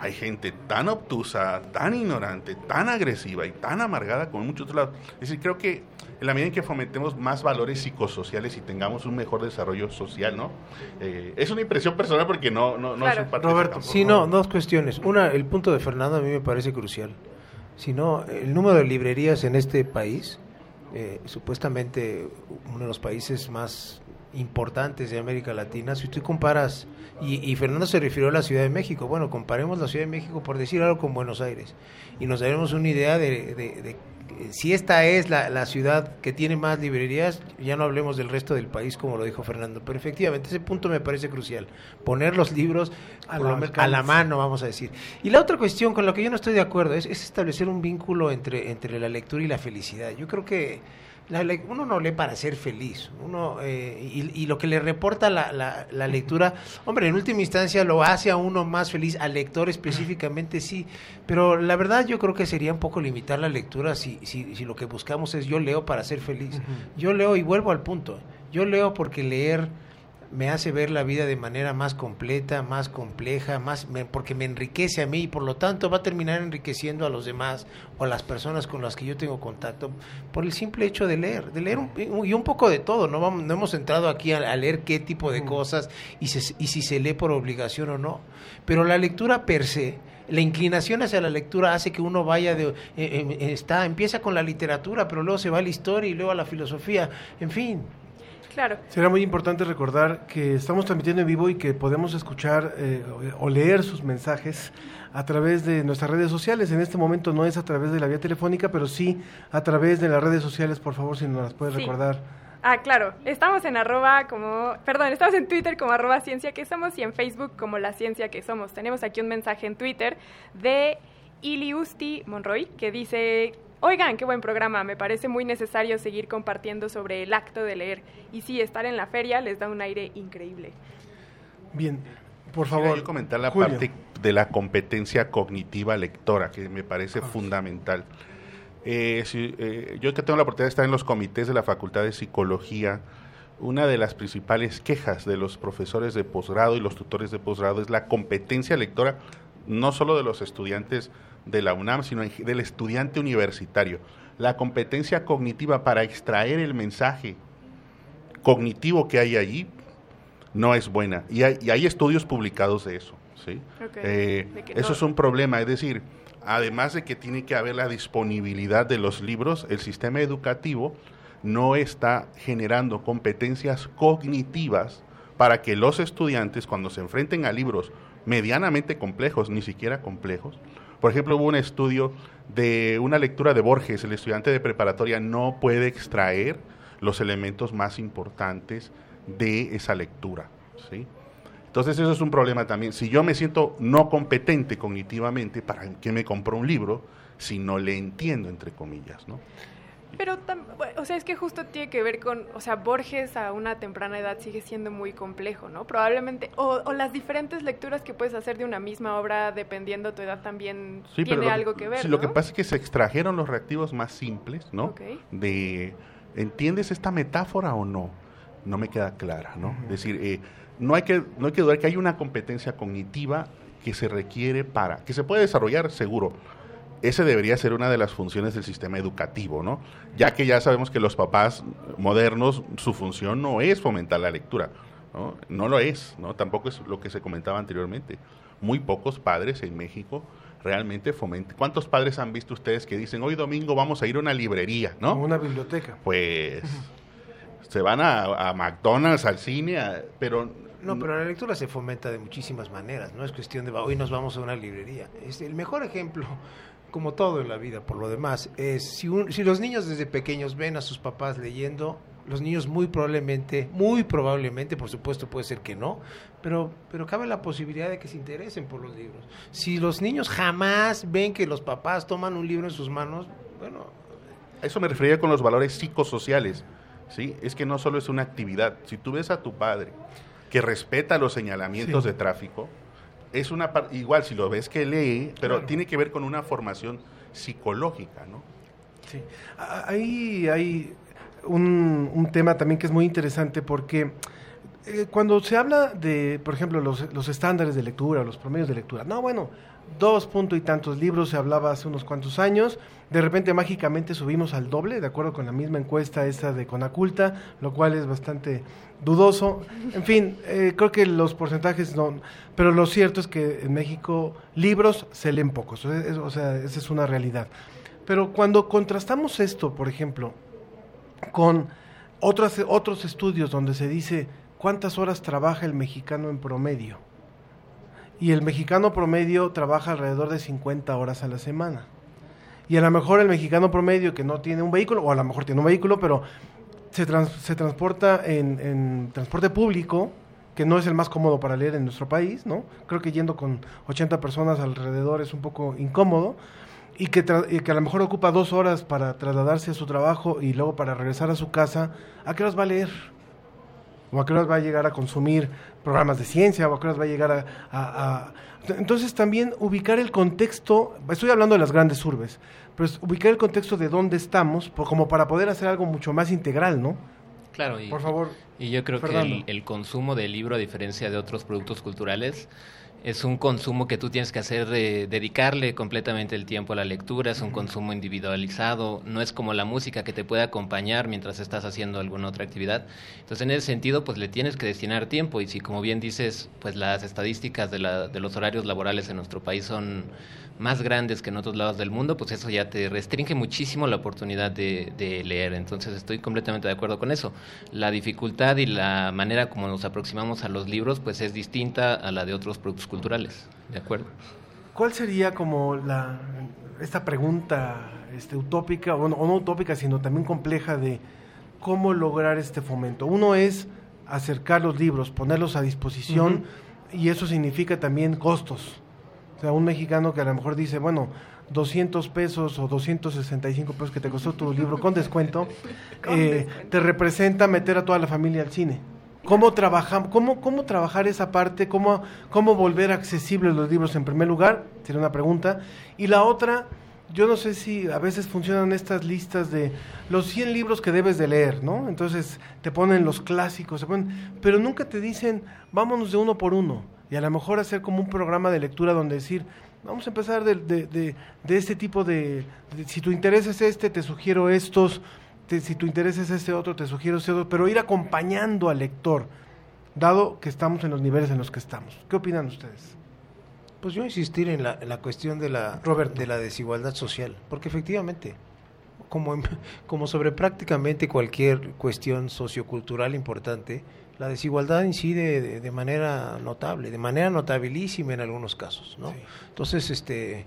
hay gente tan obtusa, tan ignorante, tan agresiva y tan amargada como en muchos otros lados. Es decir, creo que en la medida en que fomentemos más valores psicosociales y tengamos un mejor desarrollo social, ¿no? Eh, es una impresión personal porque no, no, no Roberto, sí, no, dos cuestiones. Una, el punto de Fernando a mí me parece crucial. sino el número de librerías en este país, eh, supuestamente uno de los países más importantes de América Latina, si tú comparas, y, Fernando se refirió a la Ciudad de México, bueno, comparemos la Ciudad de México, por decir algo, con Buenos Aires, y nos daremos una idea de, si esta es la, ciudad que tiene más librerías, ya no hablemos del resto del país, como lo dijo Fernando, pero efectivamente ese punto me parece crucial, poner los libros a, la, mano, vamos a decir. Y la otra cuestión con la que yo no estoy de acuerdo es, es establecer un vínculo entre, entre la lectura y la felicidad. Yo creo que uno no lee para ser feliz, uno eh, y, lo que le reporta la, la, lectura, hombre, en última instancia lo hace a uno más feliz, al lector específicamente sí, pero la verdad yo creo que sería un poco limitar la lectura si, si, si lo que buscamos es yo leo para ser feliz. Yo leo y vuelvo al punto, yo leo porque leer me hace ver la vida de manera más completa, más compleja, más porque me enriquece a mí y por lo tanto va a terminar enriqueciendo a los demás o a las personas con las que yo tengo contacto por el simple hecho de leer, de leer un, y un poco de todo, no vamos no hemos entrado aquí a, leer qué tipo de cosas y, y si se lee por obligación o no, pero la lectura per se la inclinación hacia la lectura hace que uno vaya de eh, eh, está empieza con la literatura pero luego se va a la historia y luego a la filosofía en fin Claro. Será muy importante recordar que estamos transmitiendo en vivo y que podemos escuchar eh, o leer sus mensajes a través de nuestras redes sociales. En este momento no es a través de la vía telefónica, pero sí a través de las redes sociales, por favor, si nos las puedes recordar. Ah, claro. Estamos en arroba como, perdón, estamos en Twitter como arroba ciencia que somos y en Facebook como la ciencia que somos. Tenemos aquí un mensaje en Twitter de Iliusti Monroy que dice Oigan, qué buen programa, me parece muy necesario seguir compartiendo sobre el acto de leer. Y sí, estar en la feria les da un aire increíble. Bien, por favor. Quiero comentar la parte de la competencia cognitiva lectora, que me parece fundamental. Eh, eh, yo que tengo la oportunidad de estar en los comités de la Facultad de Psicología, una de las principales quejas de los profesores de posgrado y los tutores de posgrado es la competencia lectora, no solo de los estudiantes de la UNAM, sino del estudiante universitario. La competencia cognitiva para extraer el mensaje cognitivo que hay allí no es buena. Y hay, estudios publicados de eso. ¿sí? Eh, eso es un problema. Es decir, además de que tiene que haber la disponibilidad de los libros, el sistema educativo no está generando competencias cognitivas para que los estudiantes, cuando se enfrenten a libros medianamente complejos, ni siquiera complejos, por ejemplo, hubo un estudio de una lectura de Borges, el estudiante de preparatoria no puede extraer los elementos más importantes de esa lectura. ¿sí? Entonces eso es un problema también. Si yo me siento no competente cognitivamente, ¿para qué me compro un libro si no le entiendo, entre comillas? ¿no? Pero, o sea, es que justo tiene que ver con, o sea, Borges a una temprana edad sigue siendo muy complejo, ¿no? Probablemente, o, las diferentes lecturas que puedes hacer de una misma obra, dependiendo tu edad, también tiene algo que ver. Sí, Lo que pasa es que se extrajeron los reactivos más simples, ¿no? De, ¿entiendes esta metáfora o no? No me queda clara, ¿no? Es decir, eh, no, hay que, no hay que dudar que hay una competencia cognitiva que se requiere para, que se puede desarrollar seguro, ese debería ser una de las funciones del sistema educativo, ¿no? Ya que ya sabemos que los papás modernos, su función no es fomentar la lectura, ¿no? No lo es, ¿no? Tampoco es lo que se comentaba anteriormente. Muy pocos padres en México realmente fomentan. ¿Cuántos padres han visto ustedes que dicen, hoy domingo vamos a ir a una librería, ¿no? una biblioteca. Pues se van a, McDonald's, al cine, pero no, pero la lectura se fomenta de muchísimas maneras, no es cuestión de hoy nos vamos a una librería. Es el mejor ejemplo como todo en la vida, por lo demás, es si, si los niños desde pequeños ven a sus papás leyendo, los niños muy probablemente, muy probablemente, por supuesto puede ser que no, pero, pero cabe la posibilidad de que se interesen por los libros. Si los niños jamás ven que los papás toman un libro en sus manos, bueno... A eso me refería con los valores psicosociales, ¿sí? Es que no solo es una actividad. Si tú ves a tu padre que respeta los señalamientos de tráfico, es una igual si lo ves que lee, pero tiene que ver con una formación psicológica, ¿no? Sí. Ahí hay un, un tema también que es muy interesante porque eh, cuando se habla de, por ejemplo, los, los estándares de lectura, los promedios de lectura, no, bueno, dos punto y tantos libros se hablaba hace unos cuantos años. De repente mágicamente subimos al doble, de acuerdo con la misma encuesta esa de Conaculta, lo cual es bastante dudoso. En fin, eh, creo que los porcentajes no, pero lo cierto es que en México libros se leen pocos, o sea, esa es una realidad. Pero cuando contrastamos esto, por ejemplo, con otros, otros estudios donde se dice cuántas horas trabaja el mexicano en promedio, y el mexicano promedio trabaja alrededor de 50 horas a la semana. Y a lo mejor el mexicano promedio que no tiene un vehículo, o a lo mejor tiene un vehículo, pero se, se transporta en, transporte público, que no es el más cómodo para leer en nuestro país, ¿no? Creo que yendo con 80 personas alrededor es un poco incómodo, y que, y que a lo mejor ocupa dos horas para trasladarse a su trabajo y luego para regresar a su casa, ¿a qué horas va a leer? ¿O a qué horas va a llegar a consumir programas de ciencia o a qué va a llegar a, Entonces también ubicar el contexto, estoy hablando de las grandes urbes, pero ubicar el contexto de dónde estamos, como para poder hacer algo mucho más integral, ¿no? Claro, y, por favor. Y yo creo que el, el, consumo del libro, a diferencia de otros productos culturales, es un consumo que tú tienes que hacer de dedicarle completamente el tiempo a la lectura, es un consumo individualizado, no es como la música que te puede acompañar mientras estás haciendo alguna otra actividad. Entonces, en ese sentido, pues le tienes que destinar tiempo y si, como bien dices, pues las estadísticas de, la, de los horarios laborales en nuestro país son más grandes que en otros lados del mundo, pues eso ya te restringe muchísimo la oportunidad de, leer. Entonces estoy completamente de acuerdo con eso. La dificultad y la manera como nos aproximamos a los libros, pues es distinta a la de otros productos culturales. ¿De acuerdo? ¿Cuál sería como la esta pregunta este, utópica, o no, utópica, sino también compleja de cómo lograr este fomento? Uno es acercar los libros, ponerlos a disposición, y eso significa también costos o sea, un mexicano que a lo mejor dice, bueno, 200 pesos o 265 pesos que te costó tu libro con descuento, [LAUGHS] eh, te representa meter a toda la familia al cine. ¿Cómo, cómo, cómo trabajar esa parte? ¿Cómo, ¿Cómo volver accesibles los libros en primer lugar? Sería una pregunta. Y la otra, yo no sé si a veces funcionan estas listas de los 100 libros que debes de leer, ¿no? Entonces te ponen los clásicos, pero nunca te dicen, vámonos de uno por uno y a lo mejor hacer como un programa de lectura donde decir, vamos a empezar de, de, de, este tipo de, si tu interés es este, te sugiero estos, si tu interés es este otro, te sugiero este otro, pero ir acompañando al lector, dado que estamos en los niveles en los que estamos. ¿Qué opinan ustedes? Pues yo insistir en la, la cuestión de la, de la desigualdad social, porque efectivamente, como, [LAUGHS] como sobre prácticamente cualquier cuestión sociocultural importante, la desigualdad incide de, manera notable, de manera notabilísima en algunos casos, ¿no? Entonces, este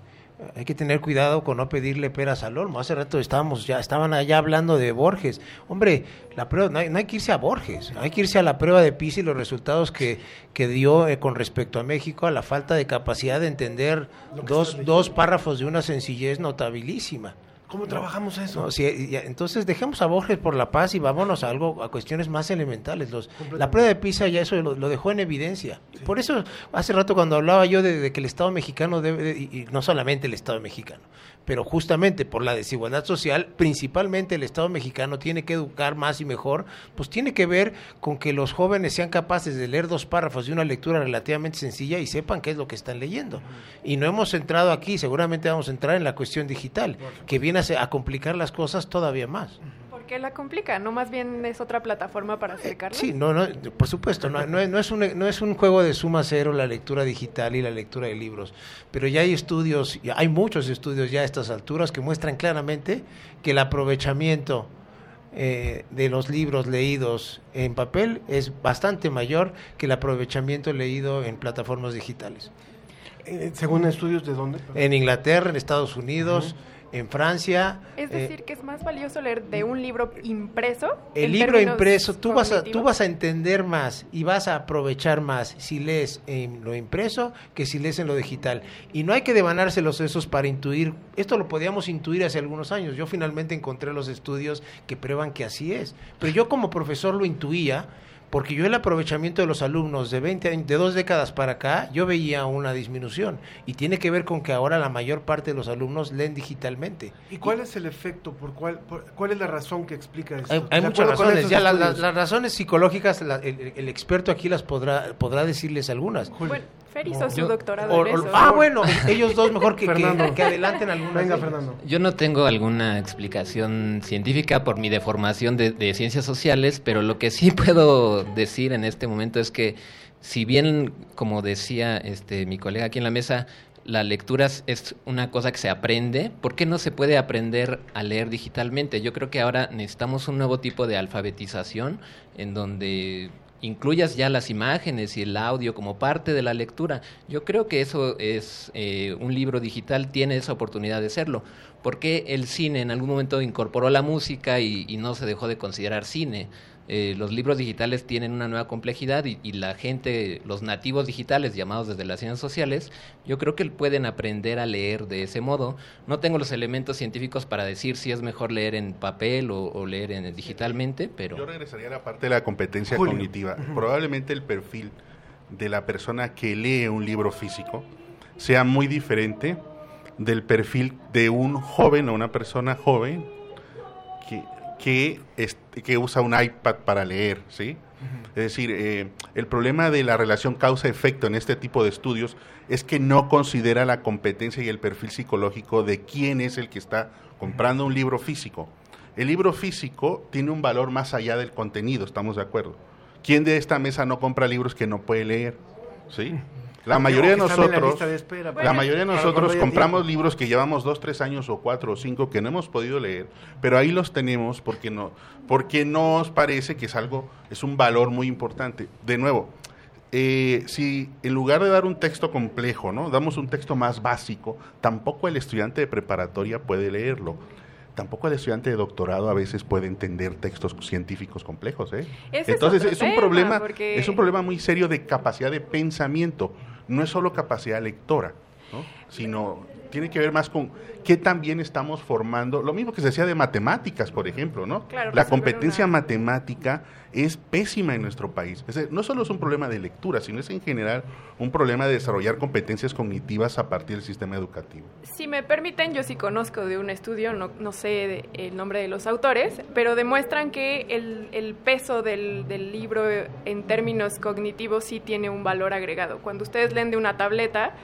hay que tener cuidado con no pedirle peras al olmo. Hace rato estábamos ya estaban allá hablando de Borges. Hombre, la prueba no hay, que irse a Borges, hay que irse a la prueba de PISA y los resultados que, que dio eh, con respecto a México a la falta de capacidad de entender dos, dos párrafos de una sencillez notabilísima. ¿Cómo trabajamos eso? entonces dejemos a Borges por la paz y vámonos a algo, a cuestiones más elementales. Los, la prueba de PISA ya eso lo, dejó en evidencia. Por eso hace rato cuando hablaba yo de, que el Estado mexicano debe, y no solamente el Estado mexicano, pero justamente por la desigualdad social, principalmente el Estado mexicano tiene que educar más y mejor, pues tiene que ver con que los jóvenes sean capaces de leer dos párrafos de una lectura relativamente sencilla y sepan qué es lo que están leyendo. Y no hemos entrado aquí, seguramente vamos a entrar en la cuestión digital, que viene a, complicar las cosas todavía más. ¿Por qué la complica? ¿No más bien es otra plataforma para acercarla? Sí, no, no, por supuesto, no, no, es un, no es un juego de suma cero la lectura digital y la lectura de libros, pero ya hay estudios, hay muchos estudios ya a estas alturas que muestran claramente que el aprovechamiento eh, de los libros leídos en papel es bastante mayor que el aprovechamiento leído en plataformas digitales. Eh, según estudios de dónde? En Inglaterra, en Estados Unidos en Francia. Es eh, decir, que es más valioso leer de un libro impreso. El libro impreso, tú vas, a, tú vas a entender más y vas a aprovechar más si lees en lo impreso que si lees en lo digital. Y no hay que devanarse los sesos para intuir. Esto lo podíamos intuir hace algunos años. Yo finalmente encontré los estudios que prueban que así es. Pero yo como profesor lo intuía porque yo el aprovechamiento de los alumnos de 20 de dos décadas para acá, yo veía una disminución y tiene que ver con que ahora la mayor parte de los alumnos leen digitalmente. ¿Y cuál es el efecto? ¿Por cuál, cuál es la razón que explica esto? Hay, muchas razones. Ya las razones psicológicas, el, experto aquí las podrá podrá decirles algunas. Bueno, Fer hizo su doctorado en eso. Ah, bueno, ellos dos mejor que, que, adelanten alguna. Venga, Fernando. Yo no tengo alguna explicación científica por mi deformación de, de ciencias sociales, pero lo que sí [LAUGHS] puedo decir en este momento es que si bien, como decía este mi colega aquí en la mesa, la lectura es una cosa que se aprende, ¿por qué no se puede aprender a leer digitalmente? Yo creo que ahora necesitamos un nuevo tipo de alfabetización en donde incluyas ya las imágenes y el audio como parte de la lectura. Yo creo que eso es, eh, un libro digital tiene esa oportunidad de serlo. porque el cine en algún momento incorporó la música y no se dejó de considerar cine? Eh, los libros digitales tienen una nueva complejidad y, la gente, los nativos digitales llamados desde las ciencias sociales, yo creo que pueden aprender a leer de ese modo. No tengo los elementos científicos para decir si es mejor leer en papel o, leer en, digitalmente, pero... Yo regresaría a la parte de la competencia cognitiva. Probablemente el perfil de la persona que lee un libro físico sea muy diferente del perfil de un joven o una persona joven que que, que usa un iPad para leer, ¿sí? Es decir, eh, el problema de la relación causa-efecto en este tipo de estudios es que no considera la competencia y el perfil psicológico de quién es el que está comprando un libro físico. El libro físico tiene un valor más allá del contenido, estamos de acuerdo. ¿Quién de esta mesa no compra libros que no puede leer? ¿Sí? La mayoría de nosotros, la, mayoría de nosotros compramos libros que llevamos dos, tres años o cuatro o cinco que no hemos podido leer, pero ahí los tenemos porque no, porque nos parece que es algo, es un valor muy importante. De nuevo, eh, si en lugar de dar un texto complejo, ¿no? Damos un texto más básico, tampoco el estudiante de preparatoria puede leerlo tampoco el estudiante de doctorado a veces puede entender textos científicos complejos, ¿eh? Entonces es, un problema, es un problema muy serio de capacidad de pensamiento no es solo capacidad lectora, sino tiene que ver más con qué también estamos formando, lo mismo que se decía de matemáticas, por ejemplo, ¿no? la competencia matemática es pésima en nuestro país. no solo es un problema de lectura, sino es en general un problema de desarrollar competencias cognitivas a partir del sistema educativo. Si me permiten, yo sí conozco de un estudio, no, sé el nombre de los autores, pero demuestran que el, peso del, del libro en términos cognitivos sí tiene un valor agregado. Cuando ustedes leen de una tableta,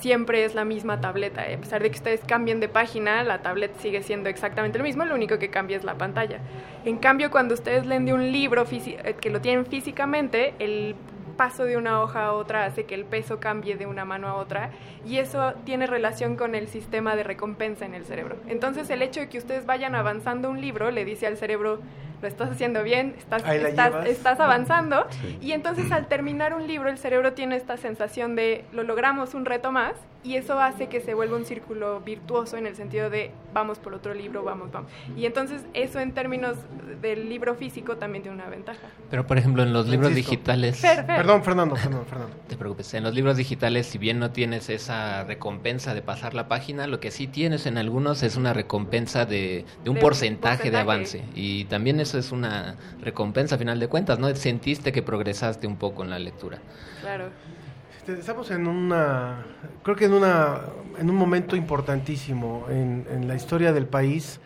siempre es la misma tableta. A pesar de que ustedes cambien de página, la tableta sigue siendo exactamente lo mismo, lo único que cambia es la pantalla. En cambio, cuando ustedes leen de un libro eh, que lo tienen físicamente, el paso de una hoja a otra hace que el peso cambie de una mano a otra y eso tiene relación con el sistema de recompensa en el cerebro. Entonces el hecho de que ustedes vayan avanzando un libro le dice al cerebro, lo estás haciendo bien, estás, estás, avanzando y entonces al terminar un libro el cerebro tiene esta sensación de lo logramos un reto más y eso hace que se vuelva un círculo virtuoso en el sentido de vamos por otro libro, vamos, vamos. Y entonces eso en términos del libro físico también tiene una ventaja. Pero por ejemplo en los libros digitales... Perdón, Fernando, Fernando, Fernando. Te preocupes, en los libros digitales si bien no tienes esa recompensa de pasar la página, lo que sí tienes en algunos es una recompensa de, un porcentaje, de avance. Y también eso es una recompensa a final de cuentas, ¿no? Sentiste que progresaste un poco en la lectura. Claro. Este, estamos en una, creo que en una, en un momento importantísimo en, la historia del país,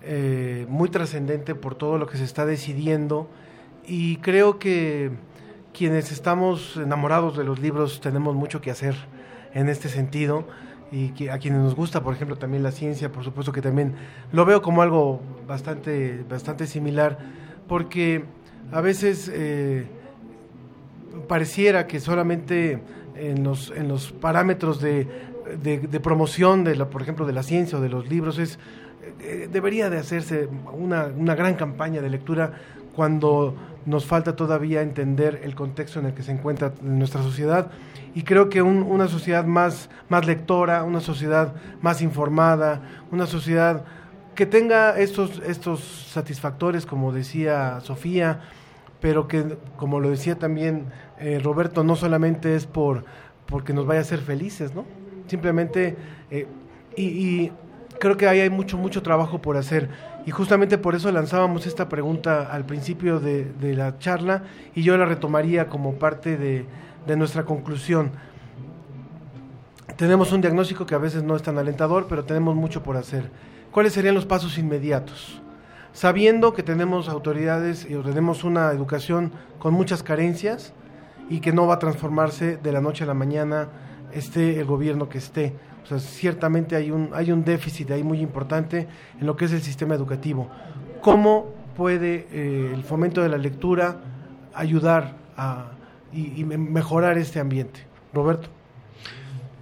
eh, muy trascendente por todo lo que se está decidiendo. Y creo que quienes estamos enamorados de los libros tenemos mucho que hacer en este sentido. Y que a quienes nos gusta, por ejemplo, también la ciencia, por supuesto que también lo veo como algo bastante, bastante similar, porque a veces eh, pareciera que solamente en los, en los parámetros de, de, promoción, de la, por ejemplo, de la ciencia o de los libros, es, eh, debería de hacerse una, una gran campaña de lectura cuando nos falta todavía entender el contexto en el que se encuentra nuestra sociedad. Y creo que una sociedad más, más lectora, una sociedad más informada, una sociedad que tenga estos, estos satisfactores, como decía Sofía, pero que, como lo decía también eh, Roberto, no solamente es por porque nos vaya a hacer felices, ¿no? Simplemente, eh, y, creo que ahí hay mucho, mucho trabajo por hacer. Y justamente por eso lanzábamos esta pregunta al principio de, la charla y yo la retomaría como parte de, de nuestra conclusión. Tenemos un diagnóstico que a veces no es tan alentador, pero tenemos mucho por hacer. ¿Cuáles serían los pasos inmediatos? Sabiendo que tenemos autoridades y tenemos una educación con muchas carencias y que no va a transformarse de la noche a la mañana, esté el gobierno que esté. O sea, ciertamente hay un, hay un déficit ahí muy importante en lo que es el sistema educativo. ¿Cómo puede eh, el fomento de la lectura ayudar a, y, mejorar este ambiente? Roberto.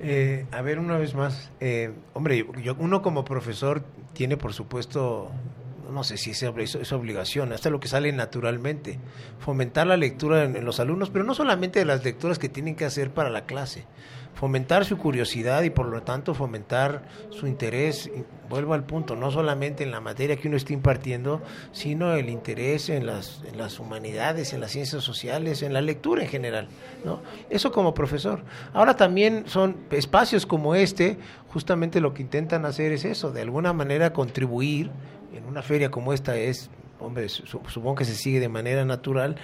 Eh, a ver, una vez más, eh, hombre, yo, uno como profesor tiene, por supuesto, no sé si es, obligación, hasta lo que sale naturalmente, fomentar la lectura en, los alumnos, pero no solamente de las lecturas que tienen que hacer para la clase, fomentar su curiosidad y por lo tanto fomentar su interés, vuelvo al punto, no solamente en la materia que uno está impartiendo, sino el interés en las, en las humanidades, en las ciencias sociales, en la lectura en general. ¿no? Eso como profesor. Ahora también son espacios como este, justamente lo que intentan hacer es eso, de alguna manera contribuir en una feria como esta es, hombre, supongo que se sigue de manera natural,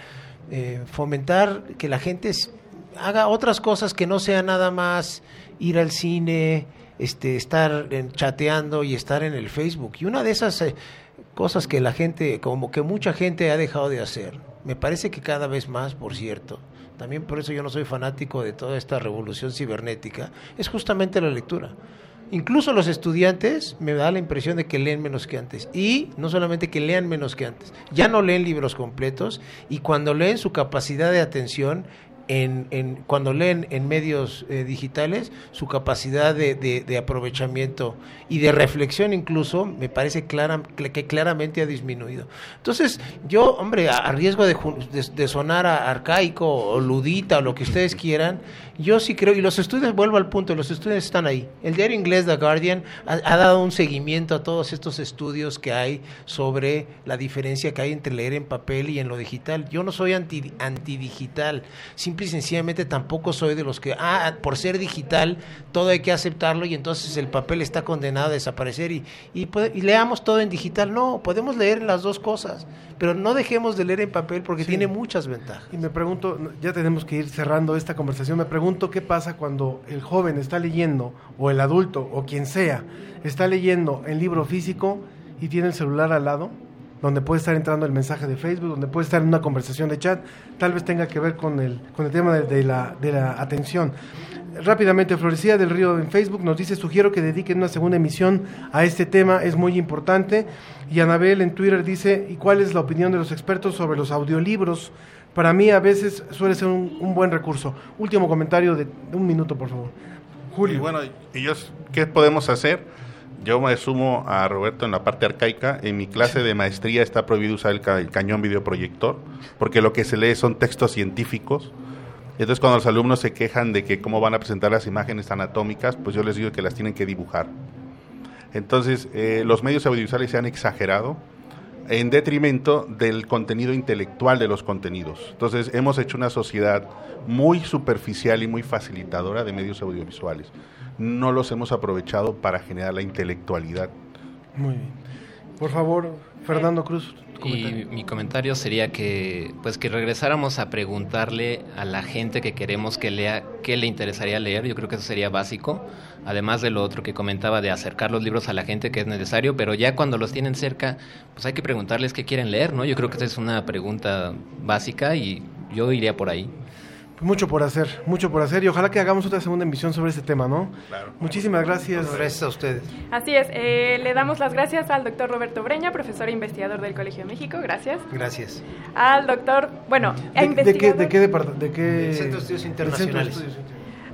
eh, fomentar que la gente haga otras cosas que no sea nada más ir al cine, este, estar chateando y estar en el Facebook. Y una de esas eh, cosas que la gente, como que mucha gente ha dejado de hacer, me parece que cada vez más, por cierto, también por eso yo no soy fanático de toda esta revolución cibernética, es justamente la lectura. Incluso los estudiantes me da la impresión de que leen menos que antes. Y no solamente que lean menos que antes, ya no leen libros completos y cuando leen su capacidad de atención en, en, cuando leen en medios eh, digitales, su capacidad de, de, aprovechamiento y de reflexión incluso, me parece clara, que claramente ha disminuido. Entonces, yo, hombre, a, riesgo de, de, sonar arcaico o ludita o lo que ustedes quieran, yo sí creo, y los estudios, vuelvo al punto, los estudios están ahí. El diario inglés The Guardian ha, dado un seguimiento a todos estos estudios que hay sobre la diferencia que hay entre leer en papel y en lo digital. Yo no soy anti, antidigital, simple y sencillamente tampoco soy de los que, ah, por ser digital, todo hay que aceptarlo y entonces el papel está condenado a desaparecer y, y, y leamos todo en digital. No, podemos leer las dos cosas, pero no dejemos de leer en papel porque tiene muchas ventajas. Y me pregunto, ya tenemos que ir cerrando esta conversación, me pregunto, pregunto qué pasa cuando el joven está leyendo, o el adulto, o quien sea, está leyendo el libro físico y tiene el celular al lado, donde puede estar entrando el mensaje de Facebook, donde puede estar en una conversación de chat, tal vez tenga que ver con el, con el tema de, la, de la atención. Rápidamente, Florecía del Río en Facebook nos dice, sugiero que dediquen una segunda emisión a este tema, es muy importante. Y Anabel en Twitter dice, ¿y cuál es la opinión de los expertos sobre los audiolibros? para mí a veces suele ser un, buen recurso. Último comentario de, un minuto, por favor. Julio. Y bueno, ¿qué podemos hacer? Yo me sumo a Roberto en la parte arcaica. En mi clase de maestría está prohibido usar el, cañón videoproyector, porque lo que se lee son textos científicos. Entonces, cuando los alumnos se quejan de que cómo van a presentar las imágenes anatómicas, pues yo les digo que las tienen que dibujar. Entonces, eh, los medios audiovisuales se han exagerado en detrimento del contenido intelectual de los contenidos. Entonces, hemos hecho una sociedad muy superficial y muy facilitadora de medios audiovisuales. No los hemos aprovechado para generar la intelectualidad. Muy bien. Por favor, Fernando Cruz. Y mi comentario sería que pues que regresáramos a preguntarle a la gente que queremos que lea qué le interesaría leer, yo creo que eso sería básico, además de lo otro que comentaba de acercar los libros a la gente que es necesario, pero ya cuando los tienen cerca, pues hay que preguntarles qué quieren leer, ¿no? Yo creo que esa es una pregunta básica y yo iría por ahí. Mucho por hacer, mucho por hacer y ojalá que hagamos otra segunda emisión sobre este tema, ¿no? Claro. Muchísimas gracias. gracias a ustedes. Así es, eh, le damos las gracias al doctor Roberto Breña, profesor e investigador del Colegio de México, gracias. Gracias. Al doctor, bueno, ¿De, ¿de qué, de qué, de qué? Centro de Estudios Internacionales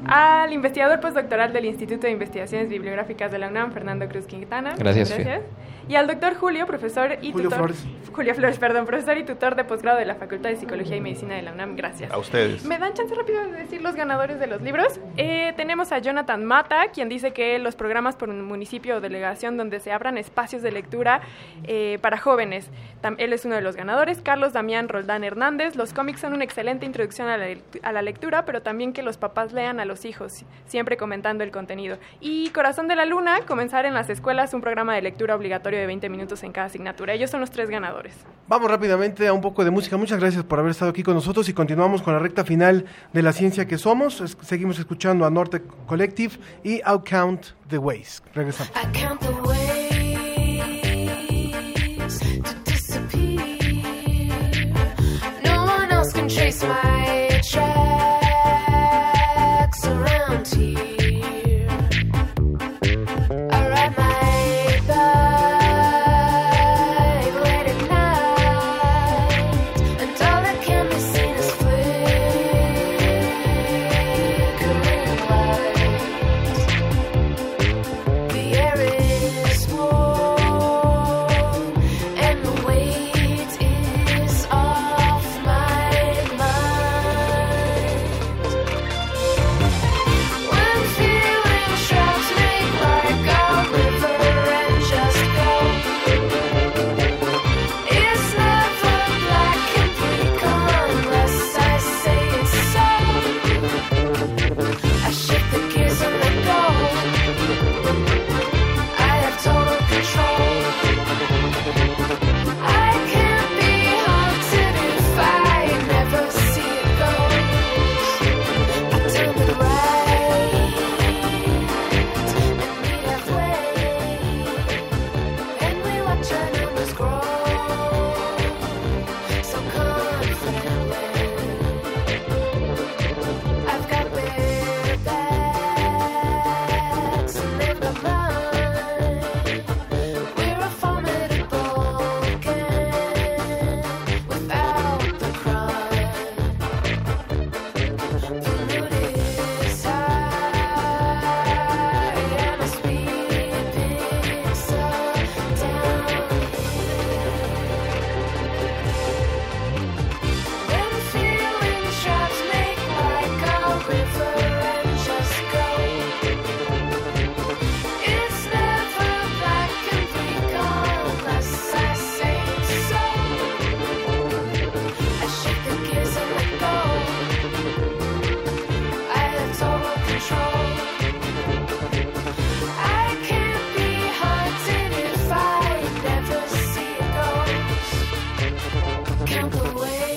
al investigador postdoctoral del Instituto de Investigaciones Bibliográficas de la UNAM, Fernando Cruz Quintana. Gracias. Gracias. Y al doctor Julio, profesor y Julio tutor. Flores. Julio Flores, perdón, profesor y tutor de posgrado de la Facultad de Psicología y Medicina de la UNAM. Gracias. A ustedes. ¿Me dan chance rápido de decir los ganadores de los libros? Eh, tenemos a Jonathan Mata, quien dice que los programas por un municipio o delegación donde se abran espacios de lectura eh, para jóvenes. él es uno de los ganadores. Carlos Damián Roldán Hernández. Los cómics son una excelente introducción a la, a la lectura, pero también que los papás lean a los hijos siempre comentando el contenido. Y Corazón de la Luna, comenzar en las escuelas un programa de lectura obligatorio de 20 minutos en cada asignatura. Ellos son los tres ganadores. Vamos rápidamente a un poco de música. Muchas gracias por haber estado aquí con nosotros y continuamos con la recta final de la ciencia que somos. seguimos escuchando a Norte Collective y I'll Count the Ways. Regresamos. No Break away.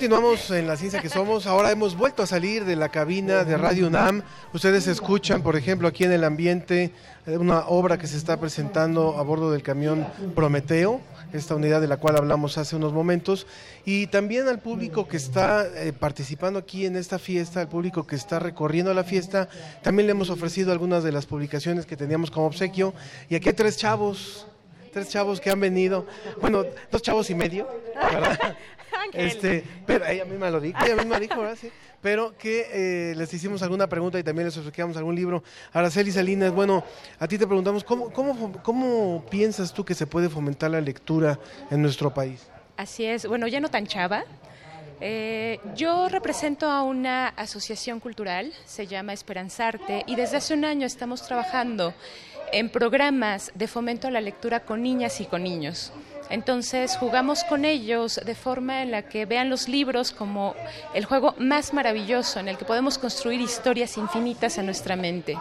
Continuamos en la ciencia que somos. Ahora hemos vuelto a salir de la cabina de Radio UNAM. Ustedes escuchan, por ejemplo, aquí en el ambiente una obra que se está presentando a bordo del camión Prometeo, esta unidad de la cual hablamos hace unos momentos, y también al público que está eh, participando aquí en esta fiesta, al público que está recorriendo la fiesta, también le hemos ofrecido algunas de las publicaciones que teníamos como obsequio. Y aquí hay tres chavos tres chavos que han venido, bueno, dos chavos y medio, ¿verdad? [LAUGHS] Este, pero ella misma lo dijo, ella misma dijo, ¿verdad? Sí. Pero que eh, les hicimos alguna pregunta y también les ofrecíamos algún libro. Araceli Salinas, bueno, a ti te preguntamos, ¿cómo, cómo, ¿cómo piensas tú que se puede fomentar la lectura en nuestro país? Así es, bueno, ya no tan chava, eh, yo represento a una asociación cultural, se llama Esperanzarte, y desde hace un año estamos trabajando en programas de fomento a la lectura con niñas y con niños. Entonces jugamos con ellos de forma en la que vean los libros como el juego más maravilloso en el que podemos construir historias infinitas en nuestra mente.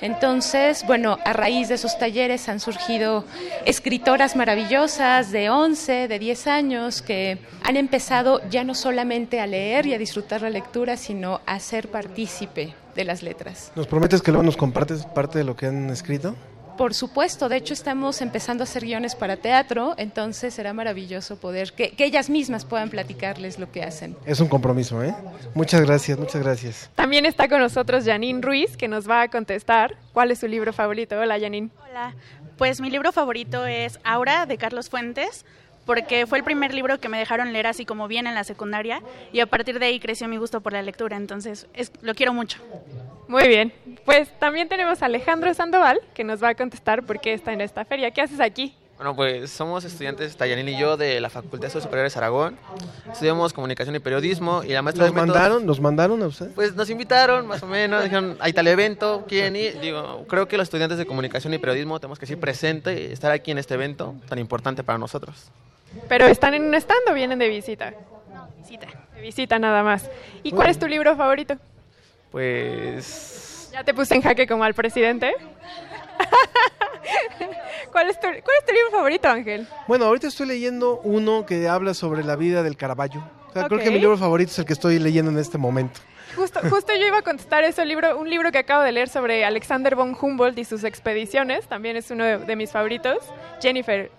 Entonces, bueno, a raíz de esos talleres han surgido escritoras maravillosas de 11, de 10 años que han empezado ya no solamente a leer y a disfrutar la lectura, sino a ser partícipe de las letras. ¿Nos prometes que luego nos compartes parte de lo que han escrito? Por supuesto, de hecho estamos empezando a hacer guiones para teatro, entonces será maravilloso poder que, ellas mismas puedan platicarles lo que hacen. Es un compromiso, ¿eh? Muchas gracias, muchas gracias. También está con nosotros Janine Ruiz, que nos va a contestar cuál es su libro favorito. Hola, Janine. Hola, pues mi libro favorito es Aura, de Carlos Fuentes porque fue el primer libro que me dejaron leer así como bien en la secundaria y a partir de ahí creció mi gusto por la lectura, entonces es, lo quiero mucho. Muy bien, pues también tenemos a Alejandro Sandoval que nos va a contestar por qué está en esta feria. ¿Qué haces aquí? Bueno, pues somos estudiantes, Tayanil y yo, de la Facultad de Estudios Superiores Aragón. Estudiamos comunicación y periodismo y la maestra ¿Nos mandaron? ¿Nos mandaron a usted? Pues nos invitaron, más o menos, dijeron, hay tal evento, ¿quieren ir? Digo, creo que los estudiantes de comunicación y periodismo tenemos que ser presente y estar aquí en este evento tan importante para nosotros. ¿Pero están en un stand o vienen de visita? No, visita. De visita nada más. ¿Y cuál es tu libro favorito? Pues... ¿Ya te puse en jaque como al presidente? [LAUGHS] ¿Cuál, es tu, ¿Cuál es tu libro favorito, Ángel? Bueno, ahorita estoy leyendo uno que habla sobre la vida del Caravaggio. Creo que mi libro favorito es el que estoy leyendo en este momento. Justo, justo yo iba a contestar eso, libro, un libro que acabo de leer sobre Alexander von Humboldt y sus expediciones, también es uno de mis favoritos. Jennifer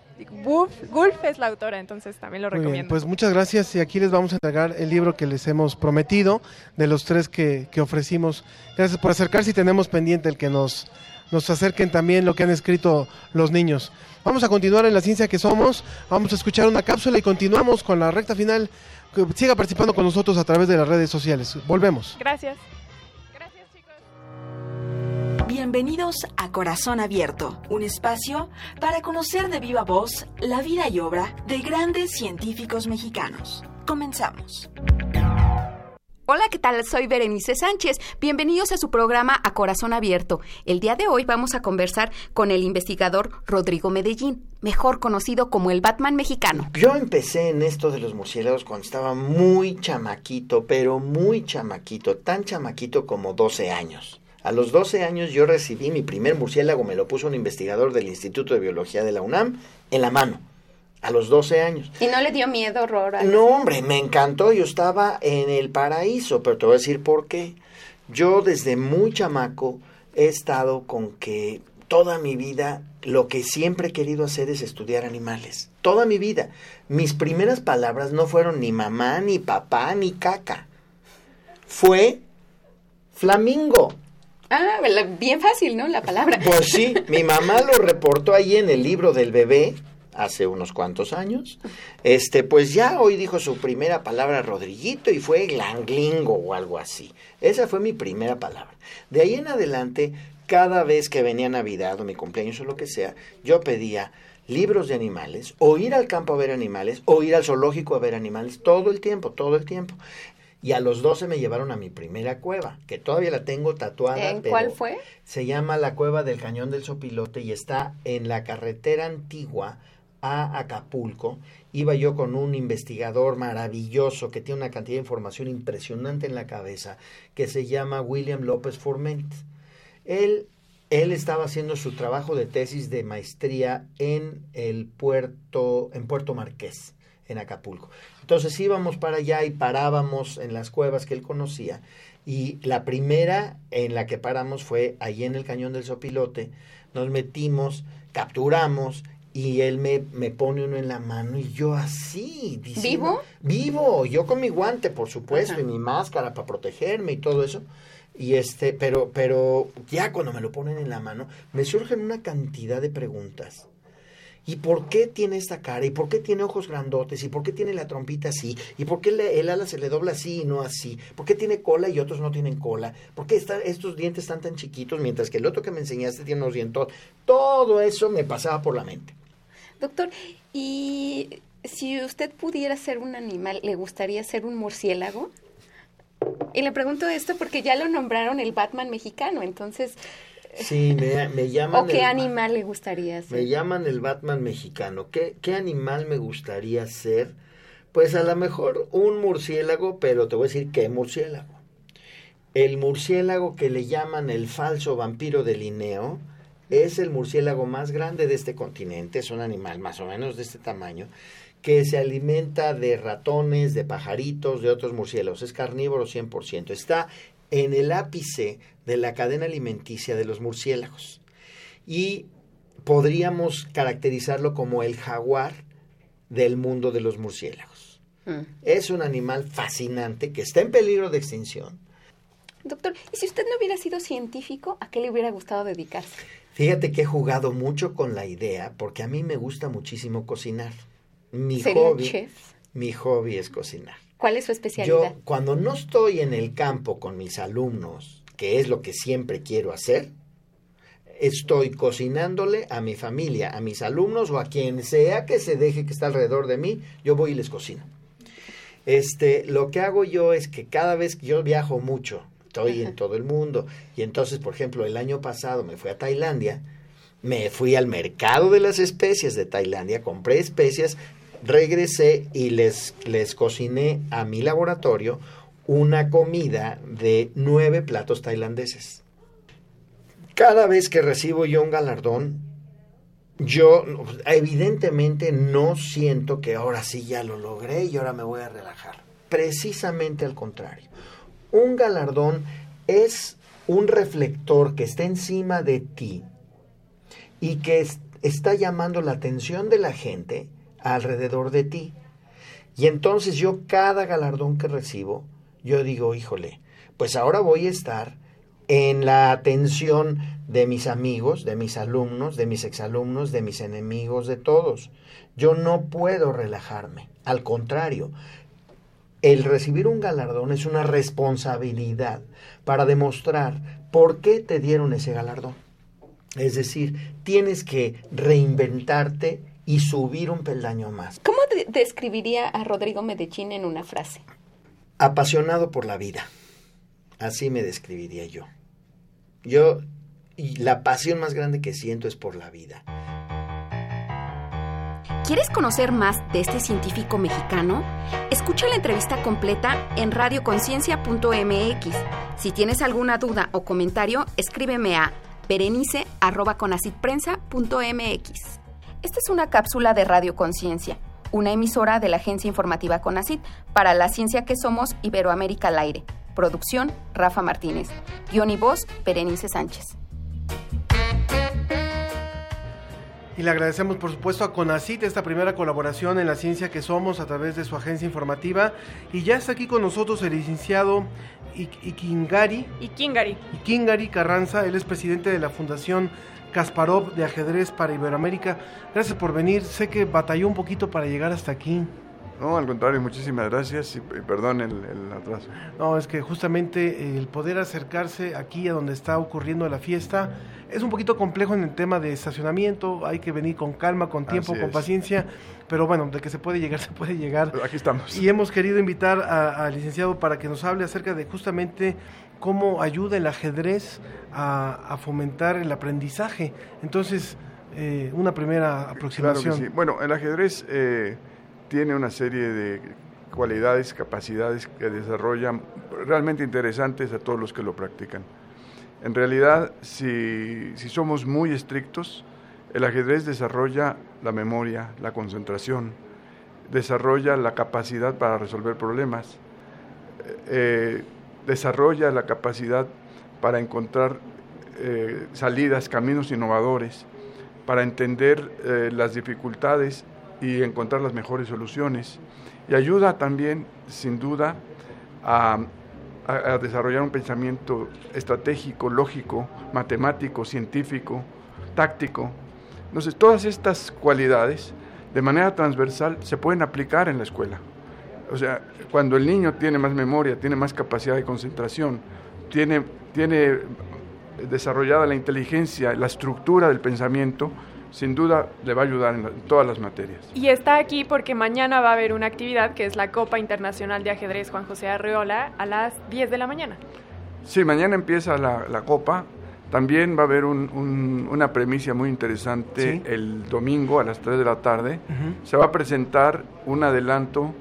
Wolf, es la autora, entonces también lo recomiendo. pues muchas gracias y aquí les vamos a entregar el libro que les hemos prometido de los tres que, que ofrecimos. Gracias por acercarse y tenemos pendiente el que nos, nos acerquen también lo que han escrito los niños. Vamos a continuar en la ciencia que somos, vamos a escuchar una cápsula y continuamos con la recta final. Siga participando con nosotros a través de las redes sociales. Volvemos. Gracias. Bienvenidos a Corazón Abierto, un espacio para conocer de viva voz la vida y obra de grandes científicos mexicanos. Comenzamos. Hola, ¿qué tal? Soy Berenice Sánchez. Bienvenidos a su programa A Corazón Abierto. El día de hoy vamos a conversar con el investigador Rodrigo Medellín, mejor conocido como el Batman mexicano. Yo empecé en esto de los murciélagos cuando estaba muy chamaquito, pero muy chamaquito, tan chamaquito como 12 años. A los 12 años yo recibí mi primer murciélago, me lo puso un investigador del Instituto de Biología de la UNAM en la mano. A los 12 años. ¿Y no le dio miedo, horror? No, hombre, me encantó. Yo estaba en el paraíso, pero te voy a decir por qué. Yo desde muy chamaco he estado con que toda mi vida lo que siempre he querido hacer es estudiar animales. Toda mi vida. Mis primeras palabras no fueron ni mamá, ni papá, ni caca. Fue flamingo. Ah, bien fácil, ¿no? La palabra. [LAUGHS] Pues sí, mi mamá lo reportó ahí en el libro del bebé hace unos cuantos años. Este, pues ya hoy dijo su primera palabra Rodriguito y fue glanglingo o algo así. Esa fue mi primera palabra. De ahí en adelante, cada vez que venía Navidad o mi cumpleaños o lo que sea, yo pedía libros de animales, o ir al campo a ver animales, o ir al zoológico a ver animales, todo el tiempo, todo el tiempo. Y a los 12 me llevaron a mi primera cueva, que todavía la tengo tatuada. ¿En cuál fue? Se llama la Cueva del Cañón del Sopilote y está en la carretera antigua a Acapulco, iba yo con un investigador maravilloso que tiene una cantidad de información impresionante en la cabeza, que se llama William López Forment. Él, él estaba haciendo su trabajo de tesis de maestría en el puerto, en Puerto Marqués, en Acapulco. Entonces íbamos para allá y parábamos en las cuevas que él conocía. Y la primera en la que paramos fue allí en el cañón del Sopilote. Nos metimos, capturamos y él me, me, pone uno en la mano y yo así. ¿Vivo? Vivo, yo con mi guante, por supuesto, y mi máscara para protegerme y todo eso. Y este, pero, pero ya cuando me lo ponen en la mano, me surgen una cantidad de preguntas. ¿Y por qué tiene esta cara? ¿Y por qué tiene ojos grandotes? ¿Y por qué tiene la trompita así? ¿Y por qué el ala se le dobla así y no así? ¿Por qué tiene cola y otros no tienen cola? ¿Por qué estos dientes están tan chiquitos mientras que el otro que me enseñaste tiene unos dientes? Todo eso me pasaba por la mente. Doctor, ¿y si usted pudiera ser un animal, le gustaría ser un murciélago? Y le pregunto esto porque ya lo nombraron el Batman mexicano, entonces... Sí, me, llaman... ¿O qué animal le gustaría ser? Me llaman el Batman mexicano. ¿Qué, ¿Qué animal me gustaría ser? Pues a lo mejor un murciélago, pero te voy a decir qué murciélago. El murciélago que le llaman el falso vampiro de Linneo, es el murciélago más grande de este continente, es un animal más o menos de este tamaño, que se alimenta de ratones, de pajaritos, de otros murciélagos. Es carnívoro 100%. Está en el ápice de la cadena alimenticia de los murciélagos. Y podríamos caracterizarlo como el jaguar del mundo de los murciélagos. Mm. Es un animal fascinante que está en peligro de extinción. Doctor, ¿y si usted no hubiera sido científico, a qué le hubiera gustado dedicarse? Fíjate que he jugado mucho con la idea porque a mí me gusta muchísimo cocinar. Mi hobby, Mi hobby es cocinar. ¿Cuál es su especialidad? Yo cuando no estoy en el campo con mis alumnos, que es lo que siempre quiero hacer, estoy cocinándole a mi familia, a mis alumnos o a quien sea que se deje que está alrededor de mí, yo voy y les cocino. Este, lo que hago yo es que cada vez que yo viajo mucho, estoy en todo el mundo. Y entonces, por ejemplo, el año pasado me fui a Tailandia, me fui al mercado de las especias de Tailandia, compré especias, regresé y les, les cociné a mi laboratorio una comida de nueve platos tailandeses. Cada vez que recibo yo un galardón, yo evidentemente no siento que ahora sí ya lo logré y ahora me voy a relajar. Precisamente al contrario un galardón es un reflector que está encima de ti y que está llamando la atención de la gente alrededor de ti. Y entonces yo cada galardón que recibo, yo digo, híjole, pues ahora voy a estar en la atención de mis amigos, de mis alumnos, de mis exalumnos, de mis enemigos, de todos. Yo no puedo relajarme. Al contrario, el recibir un galardón es una responsabilidad para demostrar por qué te dieron ese galardón. Es decir, tienes que reinventarte y subir un peldaño más. ¿Cómo describiría a Rodrigo Medellín en una frase? Apasionado por la vida. Así me describiría yo. Yo, y la pasión más grande que siento es por la vida. ¿Quieres conocer más de este científico mexicano? Escucha la entrevista completa en radioconciencia.mx. Si tienes alguna duda o comentario, escríbeme a berenice.conacitprensa.mx. Esta es una cápsula de Radio Conciencia, una emisora de la agencia informativa Conacit para la ciencia que somos Iberoamérica al aire. Producción, Rafa Martínez. Guión y voz, Berenice Sánchez. Y le agradecemos por supuesto a CONACIT esta primera colaboración en la ciencia que somos a través de su agencia informativa. Y ya está aquí con nosotros el licenciado Ikingari. Ikingari. Ikingari Carranza, él es presidente de la Fundación Kasparov de Ajedrez para Iberoamérica. Gracias por venir. Sé que batalló un poquito para llegar hasta aquí. No, al contrario, muchísimas gracias y, perdón el, el, atraso. No, es que justamente el poder acercarse aquí a donde está ocurriendo la fiesta es un poquito complejo en el tema de estacionamiento, hay que venir con calma, con tiempo, con paciencia, pero bueno, de que se puede llegar, [LAUGHS] se puede llegar. aquí estamos. Y hemos querido invitar al licenciado para que nos hable acerca de justamente cómo ayuda el ajedrez a, fomentar el aprendizaje. Entonces, eh, una primera aproximación. Bueno, el ajedrez eh, tiene una serie de cualidades, capacidades que desarrollan realmente interesantes a todos los que lo practican. En realidad, si, si somos muy estrictos, el ajedrez desarrolla la memoria, la concentración, desarrolla la capacidad para resolver problemas, eh, desarrolla la capacidad para encontrar eh, salidas, caminos innovadores, para entender eh, las dificultades y encontrar las mejores soluciones. Y ayuda también, sin duda, a, a desarrollar un pensamiento estratégico, lógico, matemático, científico, táctico. Entonces, todas estas cualidades de manera transversal se pueden aplicar en la escuela. O sea, cuando el niño tiene más memoria, tiene más capacidad de concentración, tiene, tiene desarrollada la inteligencia, la estructura del pensamiento, sin duda le va a ayudar en, todas las materias. Y está aquí porque mañana va a haber una actividad que es la Copa Internacional de Ajedrez Juan José Arreola a las 10 de la mañana. Sí, mañana empieza la Copa también va a haber una premisa muy interesante el domingo a las 3 de la tarde. Se va a presentar un adelanto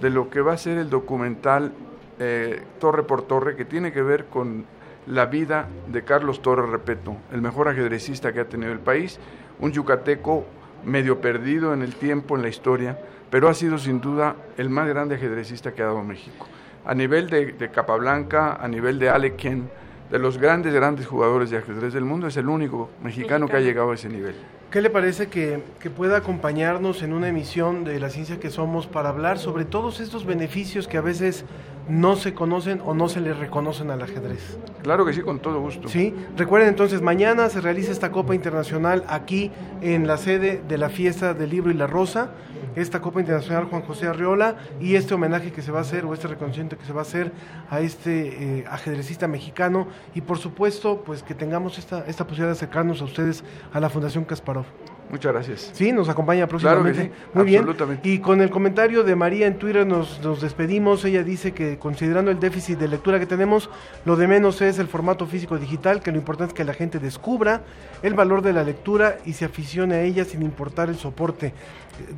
de lo que va a ser el documental eh, Torre por Torre, que tiene que ver con la vida de Carlos Torres Repeto, el mejor ajedrecista que ha tenido el país, un yucateco medio perdido en el tiempo, en la historia, pero ha sido sin duda el más grande ajedrecista que ha dado México. A nivel de, de Capablanca, a nivel de Alequien, de los grandes, grandes jugadores de ajedrez del mundo, es el único mexicano, que ha llegado a ese nivel. ¿Qué le parece que, que, pueda acompañarnos en una emisión de La Ciencia que Somos para hablar sobre todos estos beneficios que a veces no se conocen o no se le reconocen al ajedrez? Claro que sí, con todo gusto. Sí, recuerden entonces, mañana se realiza esta Copa Internacional aquí en la sede de la Fiesta del Libro y la Rosa esta Copa Internacional Juan José Arriola y este homenaje que se va a hacer o este reconocimiento que se va a hacer a este eh, ajedrecista mexicano y por supuesto pues que tengamos esta, esta posibilidad de acercarnos a ustedes a la Fundación Kasparov. Muchas gracias. Sí, nos acompaña próximamente. Muy bien. Y con el comentario de María en Twitter nos, nos, despedimos. Ella dice que considerando el déficit de lectura que tenemos, lo de menos es el formato físico digital, que lo importante es que la gente descubra el valor de la lectura y se aficione a ella sin importar el soporte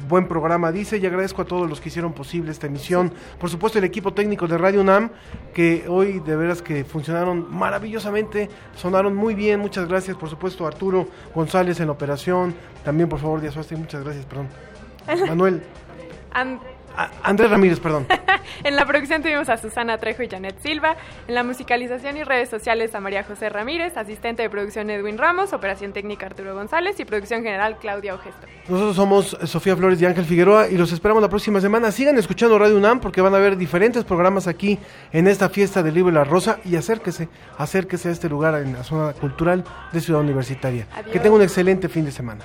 buen programa, dice, y agradezco a todos los que hicieron posible esta emisión. Por supuesto, el equipo técnico de Radio UNAM, que hoy de veras que funcionaron maravillosamente, sonaron muy bien, muchas gracias. Por supuesto, Arturo González en la operación, también por favor, Díaz muchas gracias, perdón. [LAUGHS] Manuel. Andrés Ramírez, perdón. [LAUGHS] en la producción tuvimos a Susana Trejo y Janet Silva. En la musicalización y redes sociales a María José Ramírez, asistente de producción Edwin Ramos, operación técnica Arturo González y producción general Claudia Ogesto. Nosotros somos Sofía Flores y Ángel Figueroa y los esperamos la próxima semana. Sigan escuchando Radio UNAM porque van a haber diferentes programas aquí en esta fiesta del libro y la rosa y acérquese, acérquese a este lugar en la zona cultural de Ciudad Universitaria. Que tenga un excelente fin de semana.